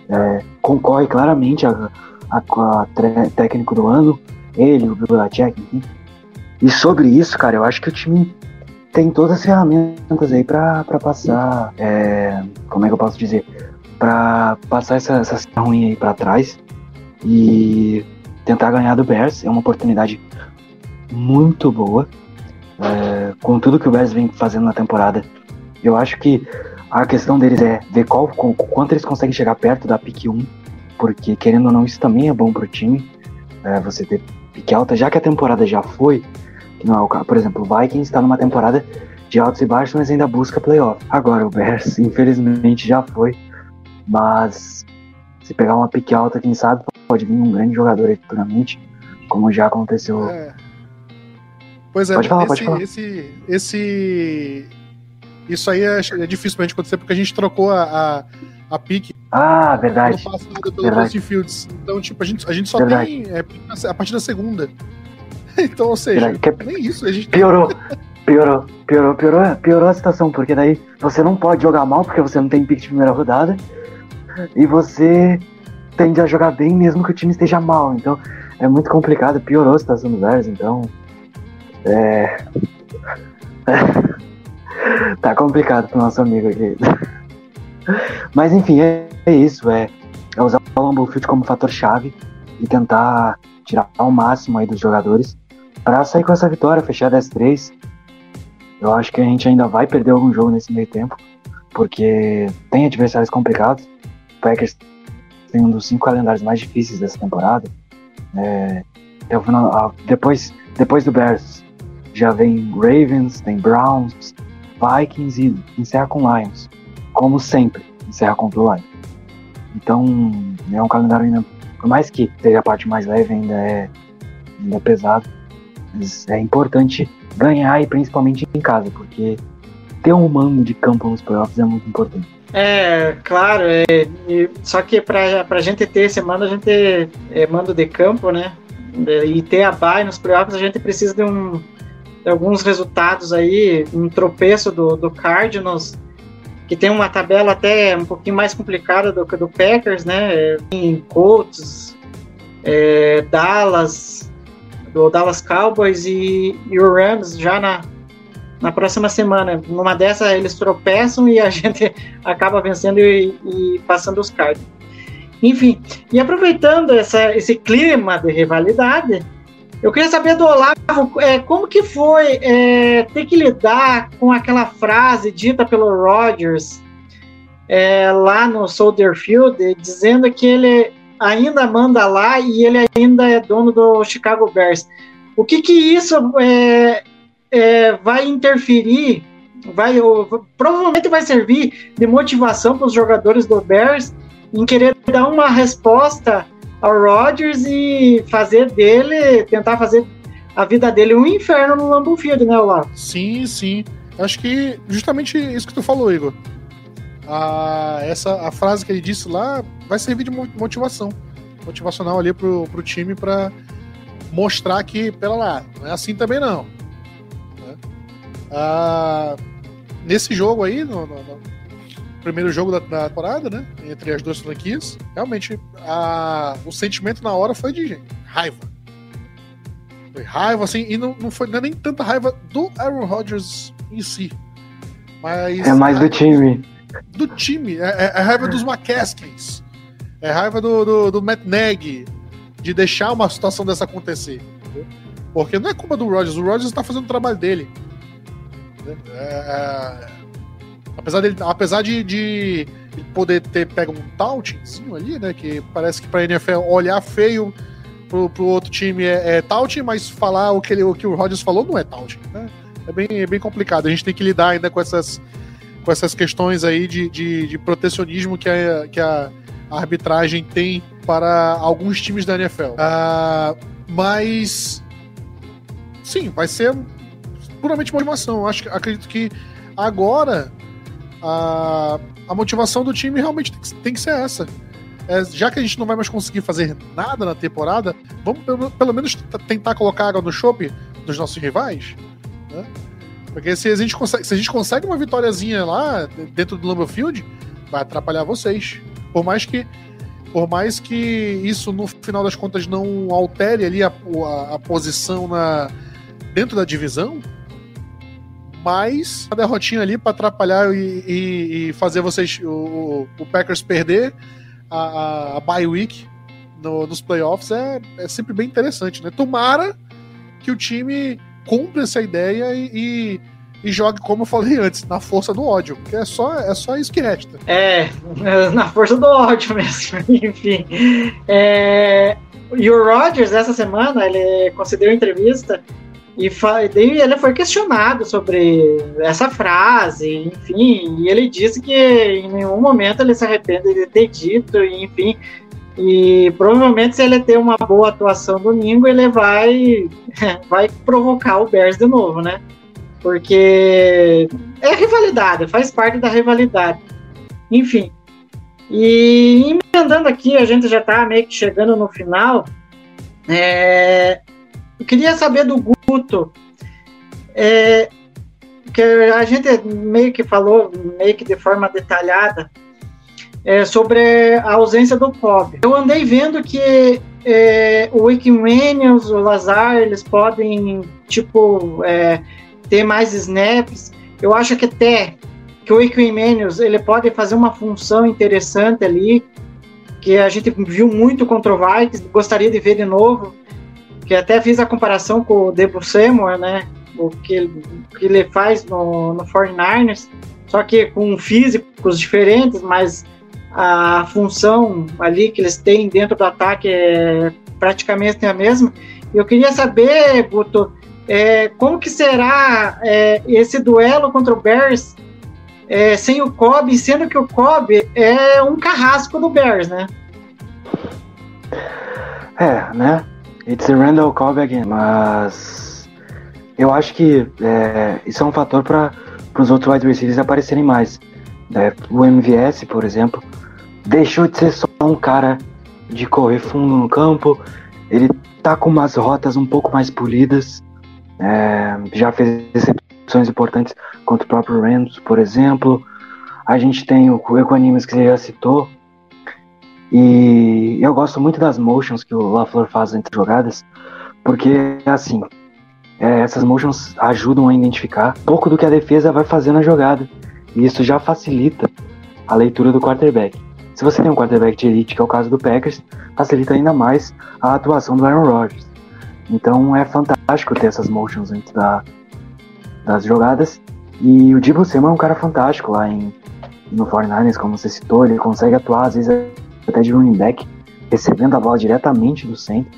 É, concorre claramente a, a, a técnico do ano, ele, o Bill enfim. E sobre isso, cara, eu acho que o time tem todas as ferramentas aí pra passar, é, como é que eu posso dizer, pra passar essa, essa ruim aí pra trás e tentar ganhar do Bears. É uma oportunidade muito boa. É, com tudo que o Bears vem fazendo na temporada, eu acho que a questão deles é ver qual, com, quanto eles conseguem chegar perto da pick 1, porque querendo ou não, isso também é bom pro time. É, você ter pique alta, já que a temporada já foi, que não é o caso. Por exemplo, o Vikings está numa temporada de altos e baixos, mas ainda busca playoff. Agora, o Bears, infelizmente, já foi. Mas se pegar uma pique alta, quem sabe, pode vir um grande jogador aí futuramente. como já aconteceu. É. Pois é, Pode falar, esse, pode falar. esse, esse. Isso aí é, é difícil pra gente acontecer porque a gente trocou a, a, a pique Ah, verdade. passado pelo Verdade. Fields. Então, tipo, a gente, a gente só Verdade. tem é, a partir da segunda. Então, ou seja, que nem isso. A gente Piorou, piorou, piorou, piorou, piorou a situação, porque daí você não pode jogar mal porque você não tem pique de primeira rodada e você tende a jogar bem mesmo que o time esteja mal. Então é muito complicado, piorou a situação do Bears, então. É. tá complicado pro nosso amigo aqui. Mas enfim, é, é isso, é, é usar o Lambeau Field como fator chave e tentar tirar o máximo aí dos jogadores para sair com essa vitória, fechar 10-3. Eu acho que a gente ainda vai perder algum jogo nesse meio tempo, porque tem adversários complicados. O Packers tem um dos cinco calendários mais difíceis dessa temporada. É, depois, depois do Bears já vem Ravens, tem Browns, Vikings e encerra com Lions. Como sempre, encerra contra o Lions. Então, é um calendário ainda, por mais que seja a parte mais leve, ainda é, ainda é pesado. Mas é importante ganhar e principalmente em casa, porque ter um mando de campo nos playoffs é muito importante. É, claro, é, só que pra, pra gente ter esse mando, a gente é, mando de campo, né? E ter a bye nos playoffs, a gente precisa de, um, de alguns resultados aí, um tropeço do, do Cardinals, que tem uma tabela até um pouquinho mais complicada do que do Packers, né? Em Colts, é, Dallas, do Dallas Cowboys e, e o Rams já na, na próxima semana. Numa dessas eles tropeçam e a gente acaba vencendo e, e passando os cards. Enfim, e aproveitando essa, esse clima de rivalidade, eu queria saber do Olavo é, como que foi é, ter que lidar com aquela frase dita pelo Rodgers é, lá no Soldier Field, dizendo que ele ainda manda lá e ele ainda é dono do Chicago Bears. O que que isso é, é, vai interferir, vai provavelmente vai servir de motivação para os jogadores do Bears em querer dar uma resposta ao Rodgers e fazer dele, tentar fazer a vida dele um inferno no Lambeau Field, né, Olavo? Sim, sim. Acho que justamente isso que tu falou, Igor. A, essa, a frase que ele disse lá vai servir de mo- motivação. Motivacional ali pro, pro time para mostrar que, pera lá, não é assim também não. né? Ah, nesse jogo aí, no, no- no primeiro jogo da, da temporada, né? Entre as duas franquias, realmente a, o sentimento na hora foi de gente, raiva. Foi raiva, assim, e não, não foi não é nem tanta raiva do Aaron Rodgers em si. Mas É mais do time. Do time. É, é- é raiva dos McCaskins. É raiva do, do, do Matt Nagy de deixar uma situação dessa acontecer. Porque não é culpa do Rodgers. O Rodgers está fazendo o trabalho dele. É, é, apesar dele, apesar de, de poder ter pego um tauntingzinho ali, né? Que parece que pra NFL olhar feio pro, pro outro time é, é mas falar o que, ele, o que o Rodgers falou não é taunting. Né? É, bem, é bem complicado. A gente tem que lidar ainda com essas com essas questões aí de, de, de protecionismo que a, que a arbitragem tem para alguns times da NFL. Ah, mas sim, vai ser puramente motivação. Acho, acredito que agora a, a motivação do time realmente tem que, tem que ser essa. É, já que a gente não vai mais conseguir fazer nada na temporada, vamos pelo, pelo menos tentar colocar água no chope dos nossos rivais, né? Porque se a gente consegue, se a gente consegue uma vitóriazinha lá dentro do Lambeau Field, vai atrapalhar vocês. Por mais que por mais que isso no final das contas não altere ali a, a, a posição na dentro da divisão, mas a derrotinha ali para atrapalhar e, e- e fazer vocês o, o Packers perder a, a, a bye week no- nos playoffs é, é sempre bem interessante, né? Tomara que o time cumpra essa ideia e, e, e jogue, como eu falei antes, na força do ódio, porque é só, é só isso que resta. É, na força do ódio mesmo. Enfim. É, e o Rodgers, essa semana, ele concedeu entrevista e ele foi questionado sobre essa frase, enfim, e ele disse que em nenhum momento ele se arrepende de ter dito, e, enfim, E provavelmente se ele ter uma boa atuação domingo, ele vai vai provocar o Bears de novo, né? Porque é rivalidade, faz parte da rivalidade. Enfim. E emendando aqui, a gente já está meio que chegando no final. É, eu queria saber do Guto. É, que a gente meio que falou, meio que de forma detalhada, é, sobre a ausência do Cobb. Eu andei vendo que é, o Wikimanians, o Lazar, eles podem, tipo, é, ter mais snaps. Eu acho que até que o Equimanius, ele pode fazer uma função interessante ali, que a gente viu muito contra o Vikings, gostaria de ver de novo, que até fiz a comparação com o Debo Samuel, né, o que, o que ele faz no, no 49ers, só que com físicos diferentes, mas a função ali que eles têm dentro do ataque é praticamente a mesma. Eu queria saber, Guto, é, como que será é, esse duelo contra o Bears é, sem o Cobb, sendo que o Cobb é um carrasco do Bears, né? É, né? It's a Randall Cobb again, mas eu acho que é, isso é um fator para os outros wide receivers aparecerem mais. É, o MVS, por exemplo, deixou de ser só um cara de correr fundo no campo, ele tá com umas rotas um pouco mais polidas, é, já fez recepções importantes contra o próprio Rams, por exemplo. A gente tem o Equanimus que você já citou. E eu gosto muito das motions que o LaFleur faz entre jogadas, porque assim, é, essas motions ajudam a identificar pouco do que a defesa vai fazer na jogada. E isso já facilita a leitura do quarterback. Se você tem um quarterback de elite, que é o caso do Packers, facilita ainda mais a atuação do Aaron Rodgers. Então é fantástico ter essas motions antes da, das jogadas. E o Divo Samuel é um cara fantástico lá em, no 49ers, como você citou, ele consegue atuar às vezes até de running back, recebendo a bola diretamente do centro.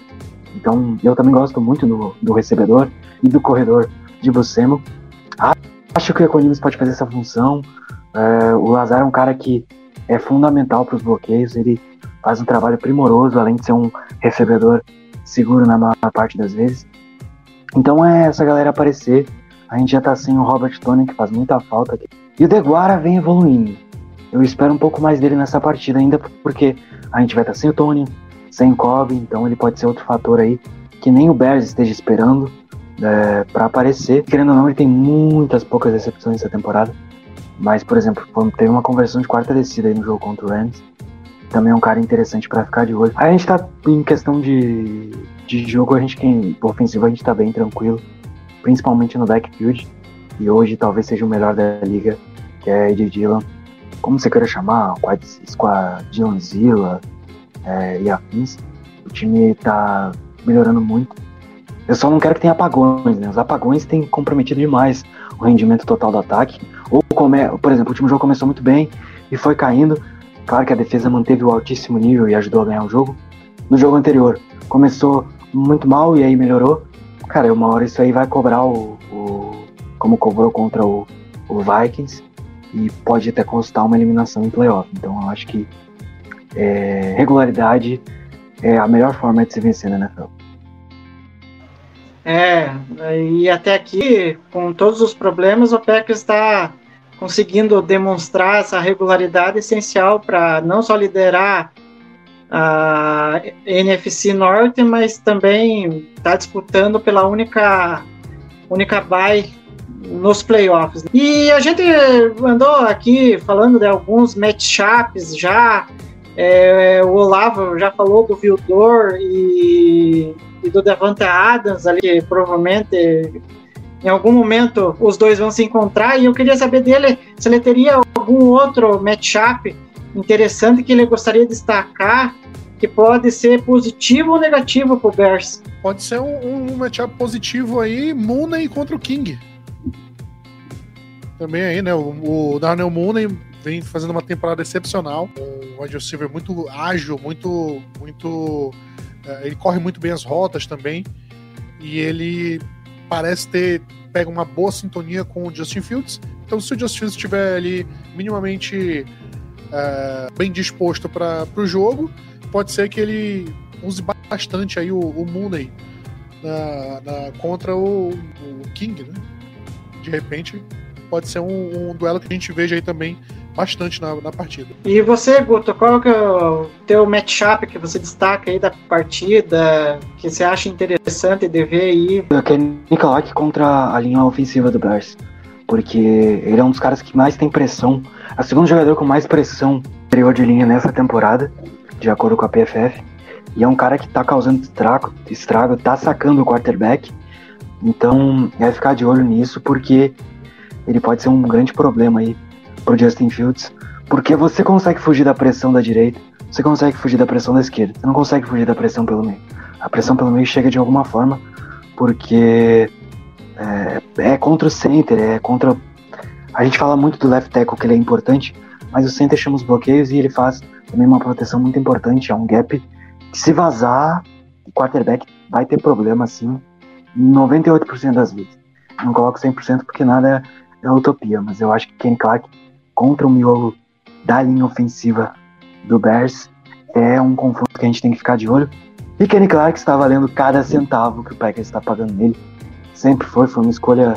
Então eu também gosto muito do, do recebedor e do corredor Divo Samuel. Acho que o Economies pode fazer essa função. É, o Lazar é um cara que é fundamental para os bloqueios, ele faz um trabalho primoroso, além de ser um recebedor seguro na maior parte das vezes. Então é essa galera aparecer. A gente já tá sem o Robert Tony, que faz muita falta aqui. E o Deguara vem evoluindo. Eu espero um pouco mais dele nessa partida ainda, porque a gente vai estar tá sem o Tony, sem o Cobb, então ele pode ser outro fator aí que nem o Bears esteja esperando é, para aparecer. Querendo ou não, ele tem muitas poucas recepções essa temporada. Mas, por exemplo, teve uma conversão de quarta descida aí no jogo contra o Rams também é um cara interessante para ficar de olho. Aí a gente tá em questão de, de jogo, a gente quem ofensivo a gente tá bem tranquilo, principalmente no backfield. E hoje talvez seja o melhor da liga, que é Ed Dillon. Como você queira chamar, Squadionzilla é, e afins. O time tá melhorando muito. Eu só não quero que tenha apagões, né? Os apagões têm comprometido demais o rendimento total do ataque. Come, por exemplo, o último jogo começou muito bem e foi caindo. Claro que a defesa manteve o altíssimo nível e ajudou a ganhar o jogo. No jogo anterior, começou muito mal e aí melhorou. Cara, uma hora isso aí vai cobrar o, o como cobrou contra o, o, Vikings e pode até constar uma eliminação em playoff. Então eu acho que é, regularidade é a melhor forma de se vencer na NFL. É, e até aqui, com todos os problemas, o Packers está conseguindo demonstrar essa regularidade essencial para não só liderar a NFC Norte, mas também está disputando pela única única bye nos playoffs. E a gente andou aqui falando de alguns matchups já. É, o Olavo já falou do Vildor e, e do Devante Adams ali, que provavelmente em algum momento os dois vão se encontrar e eu queria saber dele se ele teria algum outro matchup interessante que ele gostaria de destacar que pode ser positivo ou negativo para o Bears. Pode ser um, um matchup positivo aí, Mooney contra o King. Também aí, né? O, o Darnell Mooney vem fazendo uma temporada excepcional. Um wide receiver muito ágil, muito. muito uh, ele corre muito bem as rotas também. E ele parece ter pega uma boa sintonia com o Justin Fields. Então, se o Justin Fields estiver ali minimamente uh, bem disposto para o jogo, pode ser que ele use bastante aí o, o Mooney na, na- contra o, o King, né? De repente, pode ser um, um duelo que a gente veja aí também bastante na, na partida. E você, Guto, qual que é o teu matchup que você destaca aí da partida, que você acha interessante de ver aí? Eu quero Nicolak contra a linha ofensiva do Bears. Porque ele é um dos caras que mais tem pressão. É o segundo jogador com mais pressão interior de linha nessa temporada, de acordo com a PFF. E é um cara que tá causando estrago, estrago tá sacando o quarterback. Então é ficar de olho nisso, porque ele pode ser um grande problema aí pro Justin Fields. Porque você consegue fugir da pressão da direita, você consegue fugir da pressão da esquerda, você não consegue fugir da pressão pelo meio. A pressão pelo meio chega de alguma forma, porque é, é contra o center, é contra. A gente fala muito do left tackle que ele é importante, mas o center chama os bloqueios e ele faz também uma proteção muito importante. É um gap que se vazar, o quarterback vai ter problema assim, 98% das vezes. Não coloco 100% porque nada é, é utopia, mas eu acho que Kenny Clark contra o miolo da linha ofensiva do Bears é um confronto que a gente tem que ficar de olho. E Kenny Clark está valendo cada centavo que o Packers está pagando nele. Sempre foi, foi uma escolha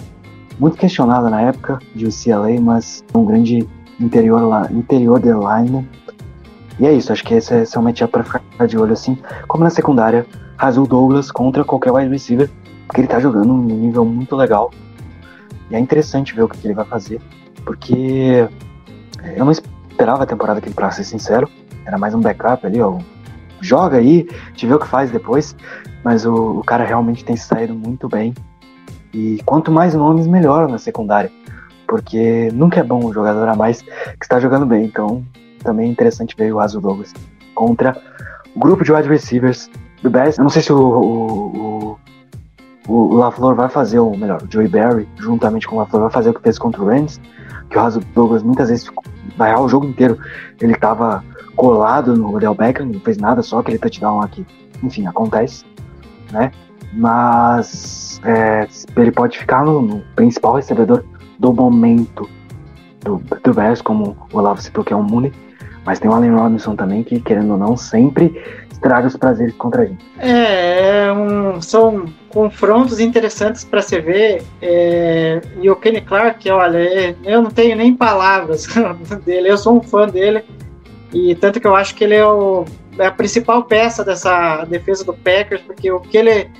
muito questionada na época de UCLA, mas um grande interior, lá, interior de line. E é isso, acho que esse, é- esse é matchup para ficar de olho assim. Como na secundária, Razul Douglas contra qualquer wide receiver, porque ele tá jogando um nível muito legal. E é interessante ver o que ele vai fazer, porque eu não esperava a temporada que ele, pra ser sincero, era mais um backup ali, ó. Joga aí, te vê o que faz depois, mas o, o cara realmente tem saído muito bem. E quanto mais nomes, melhor na secundária. Porque nunca é bom um jogador a mais que está jogando bem. Então, também é interessante ver o Azul Douglas contra o grupo de wide receivers do Bears. Eu não sei se o, o, o, o LaFleur vai fazer, ou melhor, o Joey Barry, juntamente com o LaFleur, vai fazer o que fez contra o Rams. Que o Azul Douglas muitas vezes, ficou- vai o jogo inteiro, ele tava colado no Odell Beckham, não fez nada, só aquele touchdown aqui. Enfim, acontece, né? Mas é, ele pode ficar no, no principal recebedor do momento do, do Bears, como o Olavo citou, que é o Mooney. Mas tem o Allen Robinson também, que, querendo ou não, sempre estraga os prazeres contra a gente. É, é um- são confrontos interessantes para se ver. é, e o Kenny Clark, olha, é, eu não tenho nem palavras dele, eu sou um fã dele. E tanto que eu acho que ele é, o- é a principal peça dessa defesa do Packers, porque o que ele,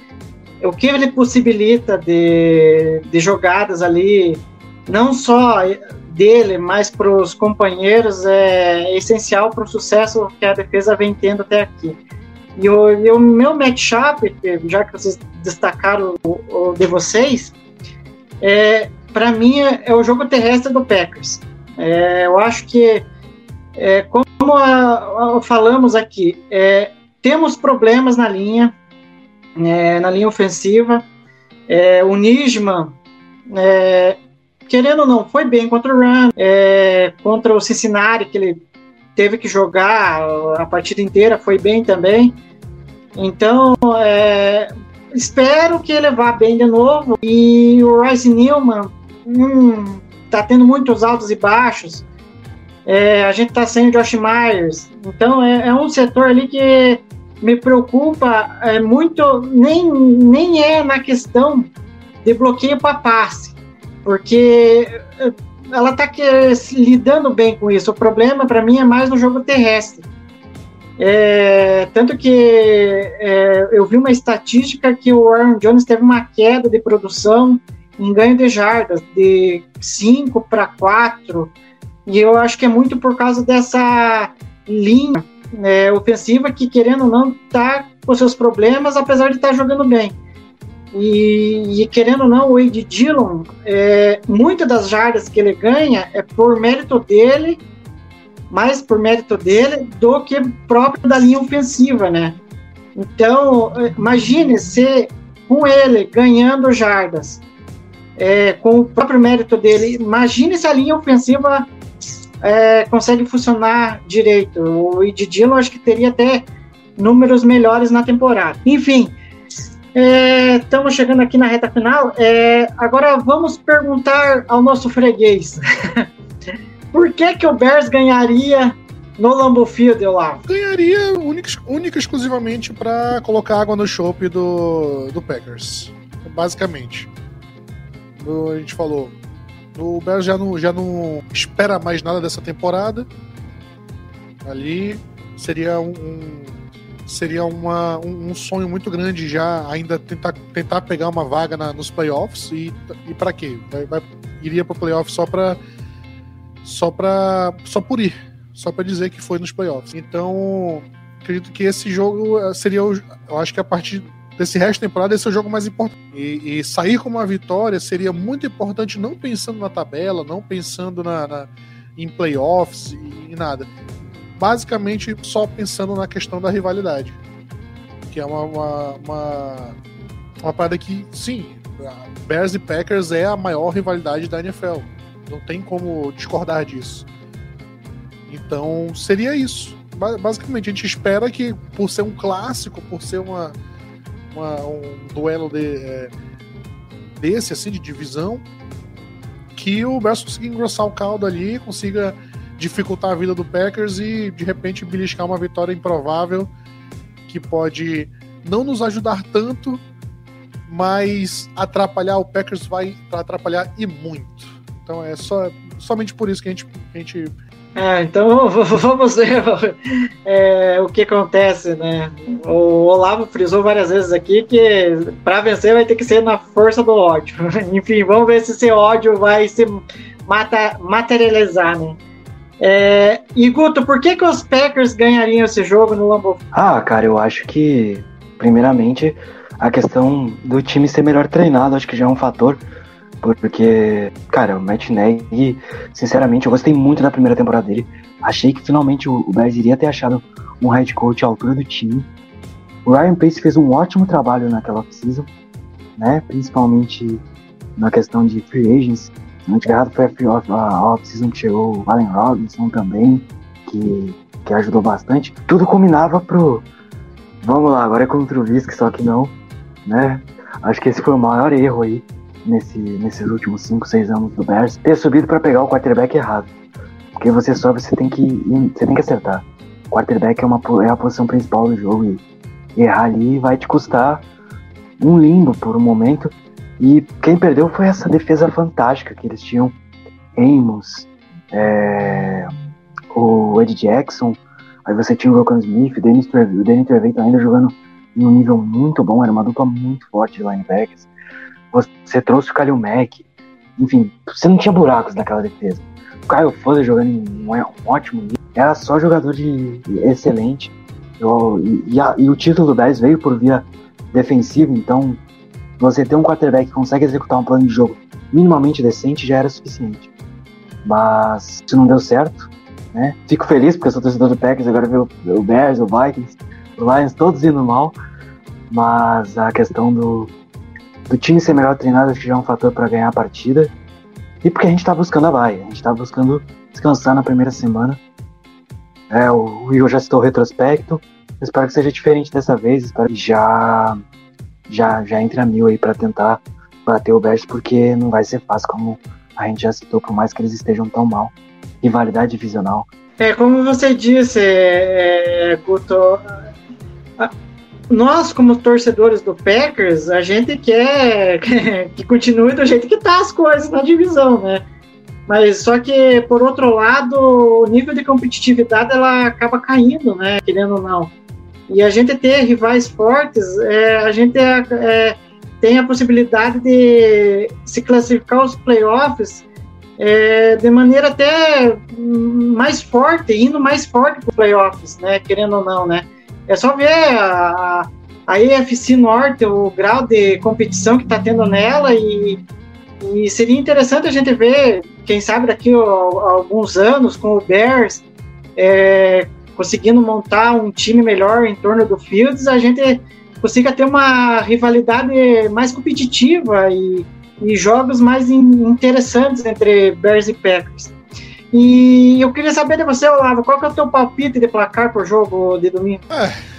o que ele possibilita de, de jogadas ali, não só dele, mas para os companheiros, é essencial para o sucesso que a defesa vem tendo até aqui. E o, e o meu matchup, já que vocês destacaram o, de vocês, é, para mim é, é o jogo terrestre do Packers. É, eu acho que, é, como a- a- falamos aqui, é, temos problemas na linha, na linha ofensiva. O Nijman, é, querendo ou não, foi bem contra o Run, contra o Cincinnati, que ele teve que jogar a partida inteira, foi bem também. Então, é, espero que ele vá bem de novo. E o Rice Newman hum, tá tendo muitos altos e baixos. É, a gente tá sem o Josh Myers. Então, é, é um setor ali que me preocupa é, muito, nem, nem é na questão de bloqueio para passe, porque é, ela está lidando bem com isso. O problema para mim é mais no jogo terrestre. É, tanto que é, eu vi uma estatística que o Aaron Jones teve uma queda de produção em ganho de jardas de 5 para 4, e eu acho que é muito por causa dessa linha é, ofensiva que, querendo ou não, está com seus problemas, apesar de estar jogando bem. E, e, querendo ou não, o Wade Dillon, é, muitas das jardas que ele ganha é por mérito dele, mais por mérito dele do que próprio da linha ofensiva, né? Então, imagine se com ele ganhando jardas, é, com o próprio mérito dele, imagine se a linha ofensiva é, consegue funcionar direito. O Wade Dillon acho que teria até números melhores na temporada. Enfim, estamos é, chegando aqui na reta final. É, agora vamos perguntar ao nosso freguês. Por que, que o Bears ganharia no Lambeau Field, Olavo? Ganharia única, única exclusivamente pra colocar água no chope do, do Packers. Basicamente. A gente falou. O Bears já não, já não espera mais nada dessa temporada. Ali seria um. seria uma, um, um sonho muito grande já ainda tentar, tentar pegar uma vaga na- nos playoffs. E, e para quê? Vai, vai- iria pro playoff só pra. Só pra. Só por ir. Só pra dizer que foi nos playoffs. Então, acredito que esse jogo eh, seria o. Eu acho que a partir desse resto da temporada, esse é o jogo mais importante. E, e sair com uma vitória seria muito importante, não pensando na tabela, não pensando na, na- em playoffs e, nada. Basicamente, só pensando na questão da rivalidade. Que é uma, uma, uma, uma parada que, sim, Bears e Packers é a maior rivalidade da NFL. Não tem como discordar disso. Então, seria isso. Ba- Basicamente, a gente espera que, por ser um clássico, por ser uma, uma- um duelo de, é, desse, assim, de divisão, que o Bears consiga engrossar o caldo ali, consiga dificultar a vida do Packers e, de repente, beliscar uma vitória improvável que pode não nos ajudar tanto, mas atrapalhar o Packers vai atrapalhar e muito. Então é só somente por isso que a gente, a gente É, então vamos ver é, o que acontece, né? O Olavo frisou várias vezes aqui que para vencer vai ter que ser na força do ódio. Enfim, vamos ver se esse ódio vai se mata, materializar, né? É, e Guto, por que, que os Packers ganhariam esse jogo no Lambeau? Ah, cara, eu acho que, primeiramente, a questão do time ser melhor treinado, acho que já é um fator. Porque, cara, o Matt Nagy, sinceramente, eu gostei muito da primeira temporada dele. Achei que finalmente o o Bears iria ter achado um head coach à altura do time. O Ryan Pace fez um ótimo trabalho naquela off-season, né? Principalmente na questão de free agents. Tiver errado, foi a off- a off-season que chegou o Allen Robinson também, que, que ajudou bastante. Tudo combinava pro. Vamos lá, agora é contra o Visc, só que não, né? Acho que esse foi o maior erro aí nesse, nesses últimos 5, 6 anos do Bears. Ter subido para pegar o quarterback errado. Porque você sobe, você tem que, você tem que acertar. O quarterback é, uma, é a posição principal do jogo e errar ali vai te custar um limbo por um momento. E quem perdeu foi essa defesa fantástica que eles tinham. Amos, é, o Ed Jackson, aí você tinha o Rocco Smith, o Danny Trevathan ainda jogando em um nível muito bom, era uma dupla muito forte de linebackers. Você trouxe o Kalil Mack, enfim, você não tinha buracos naquela defesa. O Kyle Fuller jogando em um, um ótimo nível, era só jogador de excelente. Eu- e, a- e o título do Bears veio por via defensiva, então você ter um quarterback que consegue executar um plano de jogo minimamente decente já era suficiente. Mas isso não deu certo, né? Fico feliz porque eu sou torcedor do Packers, agora ver o, o Bears, o Vikings, o Lions todos indo mal, mas a questão do, do time ser melhor treinado acho que já é um fator para ganhar a partida. E porque a gente tá buscando a baia, a gente tá buscando descansar na primeira semana. É, o, Igor já citou o retrospecto. Espero que seja diferente dessa vez. Espero que já, já, já entre a mil aí para tentar bater o Bears, porque não vai ser fácil, como a gente já citou, por mais que eles estejam tão mal. Rivalidade divisional. É, como você disse, é, é, Guto, nós, como torcedores do Packers, a gente quer que continue do jeito que tá as coisas na divisão, né? Mas só que, por outro lado, o nível de competitividade ela acaba caindo, né? Querendo ou não. E a gente ter rivais fortes, é, a gente é, é, tem a possibilidade de se classificar aos playoffs é, de maneira até mais forte, indo mais forte para playoffs, né? Querendo ou não, né? É só ver a, a EFC Norte, o grau de competição que está tendo nela e, e seria interessante a gente ver, quem sabe daqui a, a alguns anos, com o Bears é, conseguindo montar um time melhor em torno do Fields, a gente consiga ter uma rivalidade mais competitiva e, e jogos mais in- interessantes entre Bears e Packers. E eu queria saber de você, Olavo, qual que é o teu palpite de placar por jogo de domingo?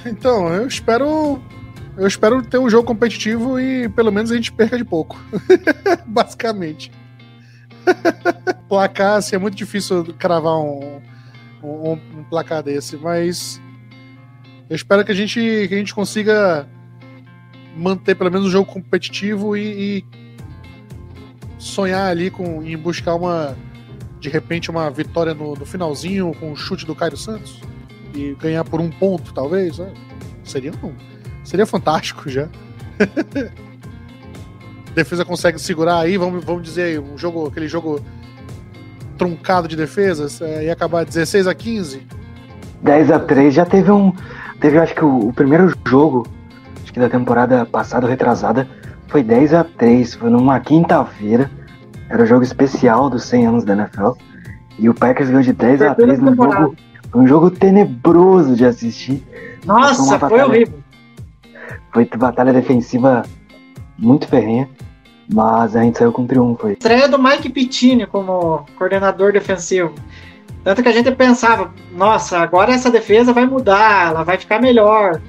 Então, eu espero. Eu espero ter um jogo competitivo e pelo menos a gente perca de pouco. Basicamente. Placar, assim, é muito difícil cravar um, um, um placar desse, mas eu espero que a gente, que a gente consiga manter pelo menos o jogo competitivo e, e sonhar ali com em buscar uma de repente uma vitória no, no finalzinho com o chute do Cairo Santos? E ganhar por um ponto talvez? Né? seria um, seria fantástico já. Defesa consegue segurar aí vamos, vamos dizer um jogo aquele jogo truncado de defesas é, acabar 16 a 15 10 a 3 já teve um teve acho que o, o primeiro jogo acho que da temporada passada retrasada foi 10 a 3 foi numa quinta-feira era o jogo especial dos 100 anos da NFL. E o Packers ganhou de 10 a 3 num jogo, um jogo tenebroso de assistir. Nossa, foi, batalha, foi horrível. Foi batalha defensiva muito ferrenha, mas a gente saiu com triunfo aí. Estreia do Mike Pittini como coordenador defensivo. Tanto que a gente pensava, nossa, agora essa defesa vai mudar, ela vai ficar melhor.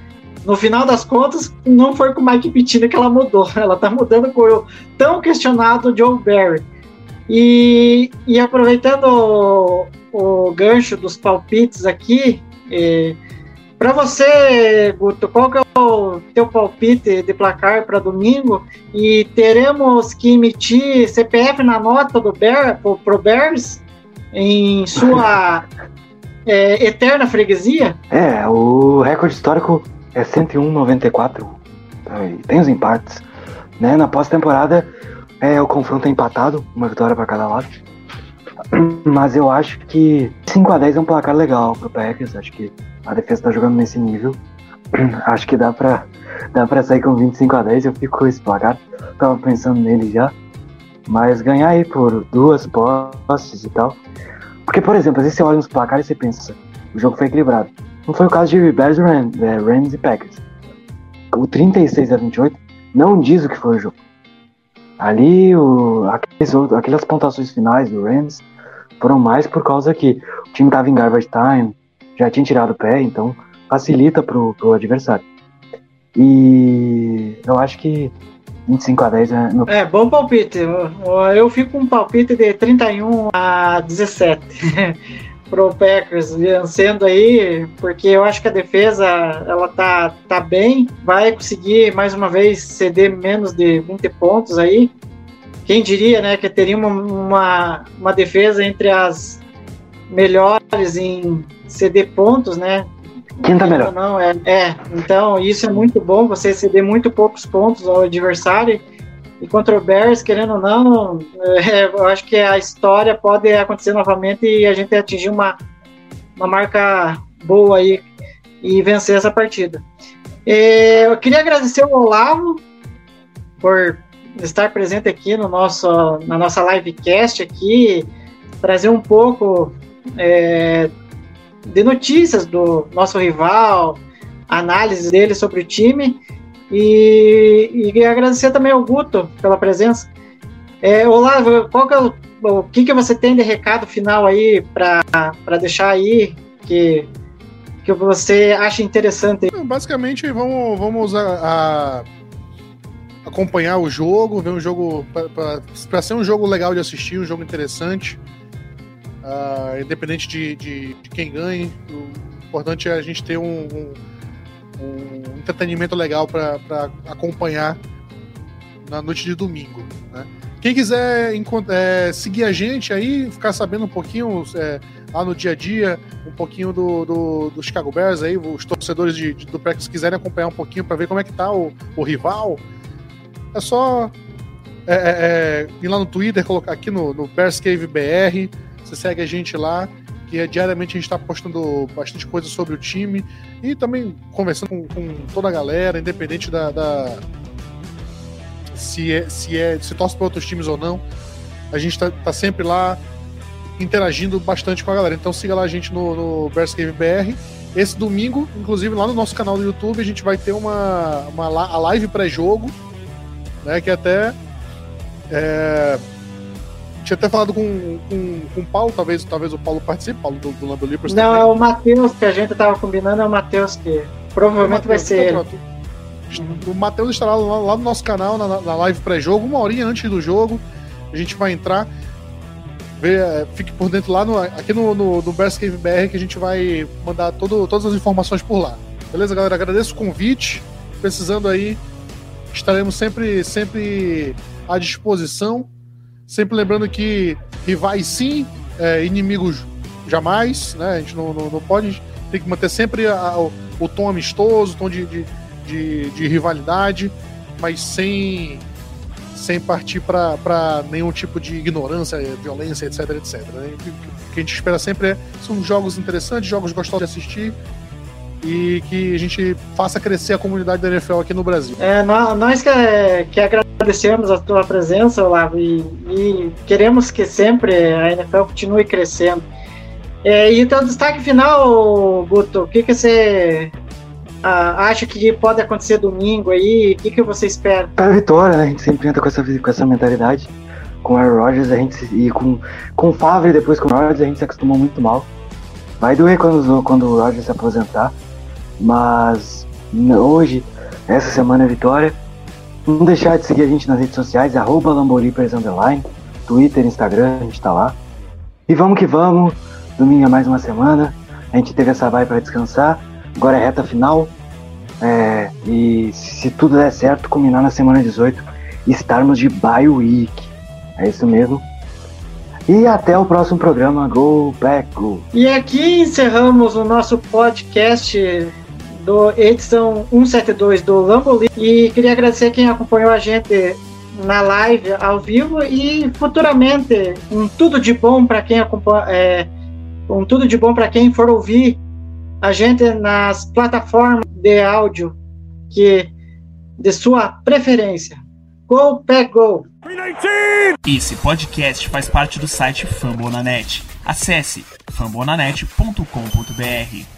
No final das contas, não foi com o Mike Pittini que ela mudou. Ela tá mudando com o tão questionado Joe Barry. E, e aproveitando o, o, gancho dos palpites aqui, para você, Guto, qual que é o teu palpite de placar para domingo? E teremos que emitir CPF na nota do Bear, pro, pro Bears em sua é, eterna freguesia? É, o recorde histórico é 101,94. Tem os empates. Né? Na pós-temporada, é, o confronto é empatado, uma vitória para cada lado. Mas eu acho que 5 a 10 é um placar legal pro Packers. Acho que a defesa tá jogando nesse nível. Acho que dá pra, dá pra sair com 25 a 10. Eu fico com esse placar. Tava pensando nele já. Mas ganhar aí por duas posses e tal. Porque, por exemplo, às vezes você olha nos placares e você pensa, o jogo foi equilibrado. Não foi o caso de Bears, Rams, é, Rams e Packers. O 36 a 28 não diz o que foi o jogo. Ali, o, aqueles, aquelas pontuações finais do Rams foram mais por causa que o time estava em garbage time, já tinha tirado o pé, então facilita pro, pro adversário. E eu acho que 25 a 10 é. É, bom palpite. Eu, eu fico com um palpite de 31 a 17. Pro Packers vencendo aí, porque eu acho que a defesa ela tá, tá bem, vai conseguir mais uma vez ceder menos de 20 pontos aí. Quem diria, né, que teria uma, uma, uma defesa entre as melhores em ceder pontos, né? Quinta melhor. Não, é, é, então isso é muito bom, você ceder muito poucos pontos ao adversário e contra o Bears, querendo ou não, é, eu acho que a história pode acontecer novamente e a gente atingir uma, uma marca boa aí e vencer essa partida. É, eu queria agradecer o Olavo por estar presente aqui no nosso, na nossa livecast aqui, trazer um pouco é, de notícias do nosso rival, análise dele sobre o time. E, e agradecer também ao Guto pela presença. É, Olavo, qual que é o, o que, que você tem de recado final aí para deixar aí que, que você acha interessante? Basicamente, vamos, vamos a, a acompanhar o jogo, ver um jogo para ser um jogo legal de assistir, um jogo interessante, uh, independente de, de, de, quem ganhe. O importante é a gente ter um, um um entretenimento legal para acompanhar na noite de domingo. Né? Quem quiser é, seguir a gente aí, ficar sabendo um pouquinho é, lá no dia a dia, um pouquinho do, do, do Chicago Bears aí, os torcedores de, de, do Packers quiserem acompanhar um pouquinho para ver como é que tá o, o rival, é só é, é, é, ir lá no Twitter, colocar aqui no, no Bears Cave BR, você segue a gente lá que é, diariamente a gente está postando bastante coisa sobre o time e também conversando com, com toda a galera, independente da, da, se é se é se torce para outros times ou não. A gente está tá sempre lá interagindo bastante com a galera. Então siga lá a gente no, no BR. Esse domingo, inclusive lá no nosso canal do YouTube, a gente vai ter uma, uma a live pré-jogo, né? Que até é, tinha até falado com, com, com o Paulo, talvez, talvez o Paulo participe, Paulo do, do Lando Lippers. Não, também. é o Matheus que a gente tava combinando, é o Matheus que provavelmente é vai ser. O Matheus estará lá, lá, no nosso canal, na, na live pré-jogo, uma horinha antes do jogo. A gente vai entrar. Vê, é, fique por dentro lá no, aqui no, no, no Bears Cave BR que a gente vai mandar todo, todas as informações por lá. Beleza, galera? Agradeço o convite. Precisando aí, estaremos sempre, sempre à disposição. Sempre lembrando que rivais sim, é, inimigos jamais, né? A gente não, não, não pode. Tem que manter sempre a, o, o, tom amistoso, o tom de, de, de, de rivalidade, mas sem, sem partir para nenhum tipo de ignorância, violência, etc, etc. Né? O que a gente espera sempre é são jogos interessantes, jogos gostosos de assistir e que a gente faça crescer a comunidade da NFL aqui no Brasil. É, nós que, que agradecemos a tua presença, Olavo, e, e queremos que sempre a NFL continue crescendo. É, e então, destaque final, Guto, o que, que você ah, acha que pode acontecer domingo aí? O que, que você espera? Para a vitória, né? A gente sempre entra com essa, com essa mentalidade. Com o Aaron Rodgers a gente, e com, com o Favre depois com o Rodgers a gente se acostumou muito mal. Vai doer quando, quando o Rodgers se aposentar. Mas hoje, essa semana é vitória. Não deixar de seguir a gente nas redes sociais, arroba Underline, Twitter, Instagram, a gente tá lá. E vamos que vamos, domingo é mais uma semana, a gente teve essa vibe para descansar, agora é reta final. É, e se tudo der certo, combinar na semana 18, estarmos de bye week. É isso mesmo. E até o próximo programa. Go back, go. E aqui encerramos o nosso podcast do edição 172 do Lamboli. E queria agradecer quem acompanhou a gente na live ao vivo e futuramente um tudo de bom para quem acompanha, é, um tudo de bom para quem for ouvir a gente nas plataformas de áudio que de sua preferência. Go Pack Go! Esse podcast faz parte do site Fambonanet. Acesse fambonanet.com.br.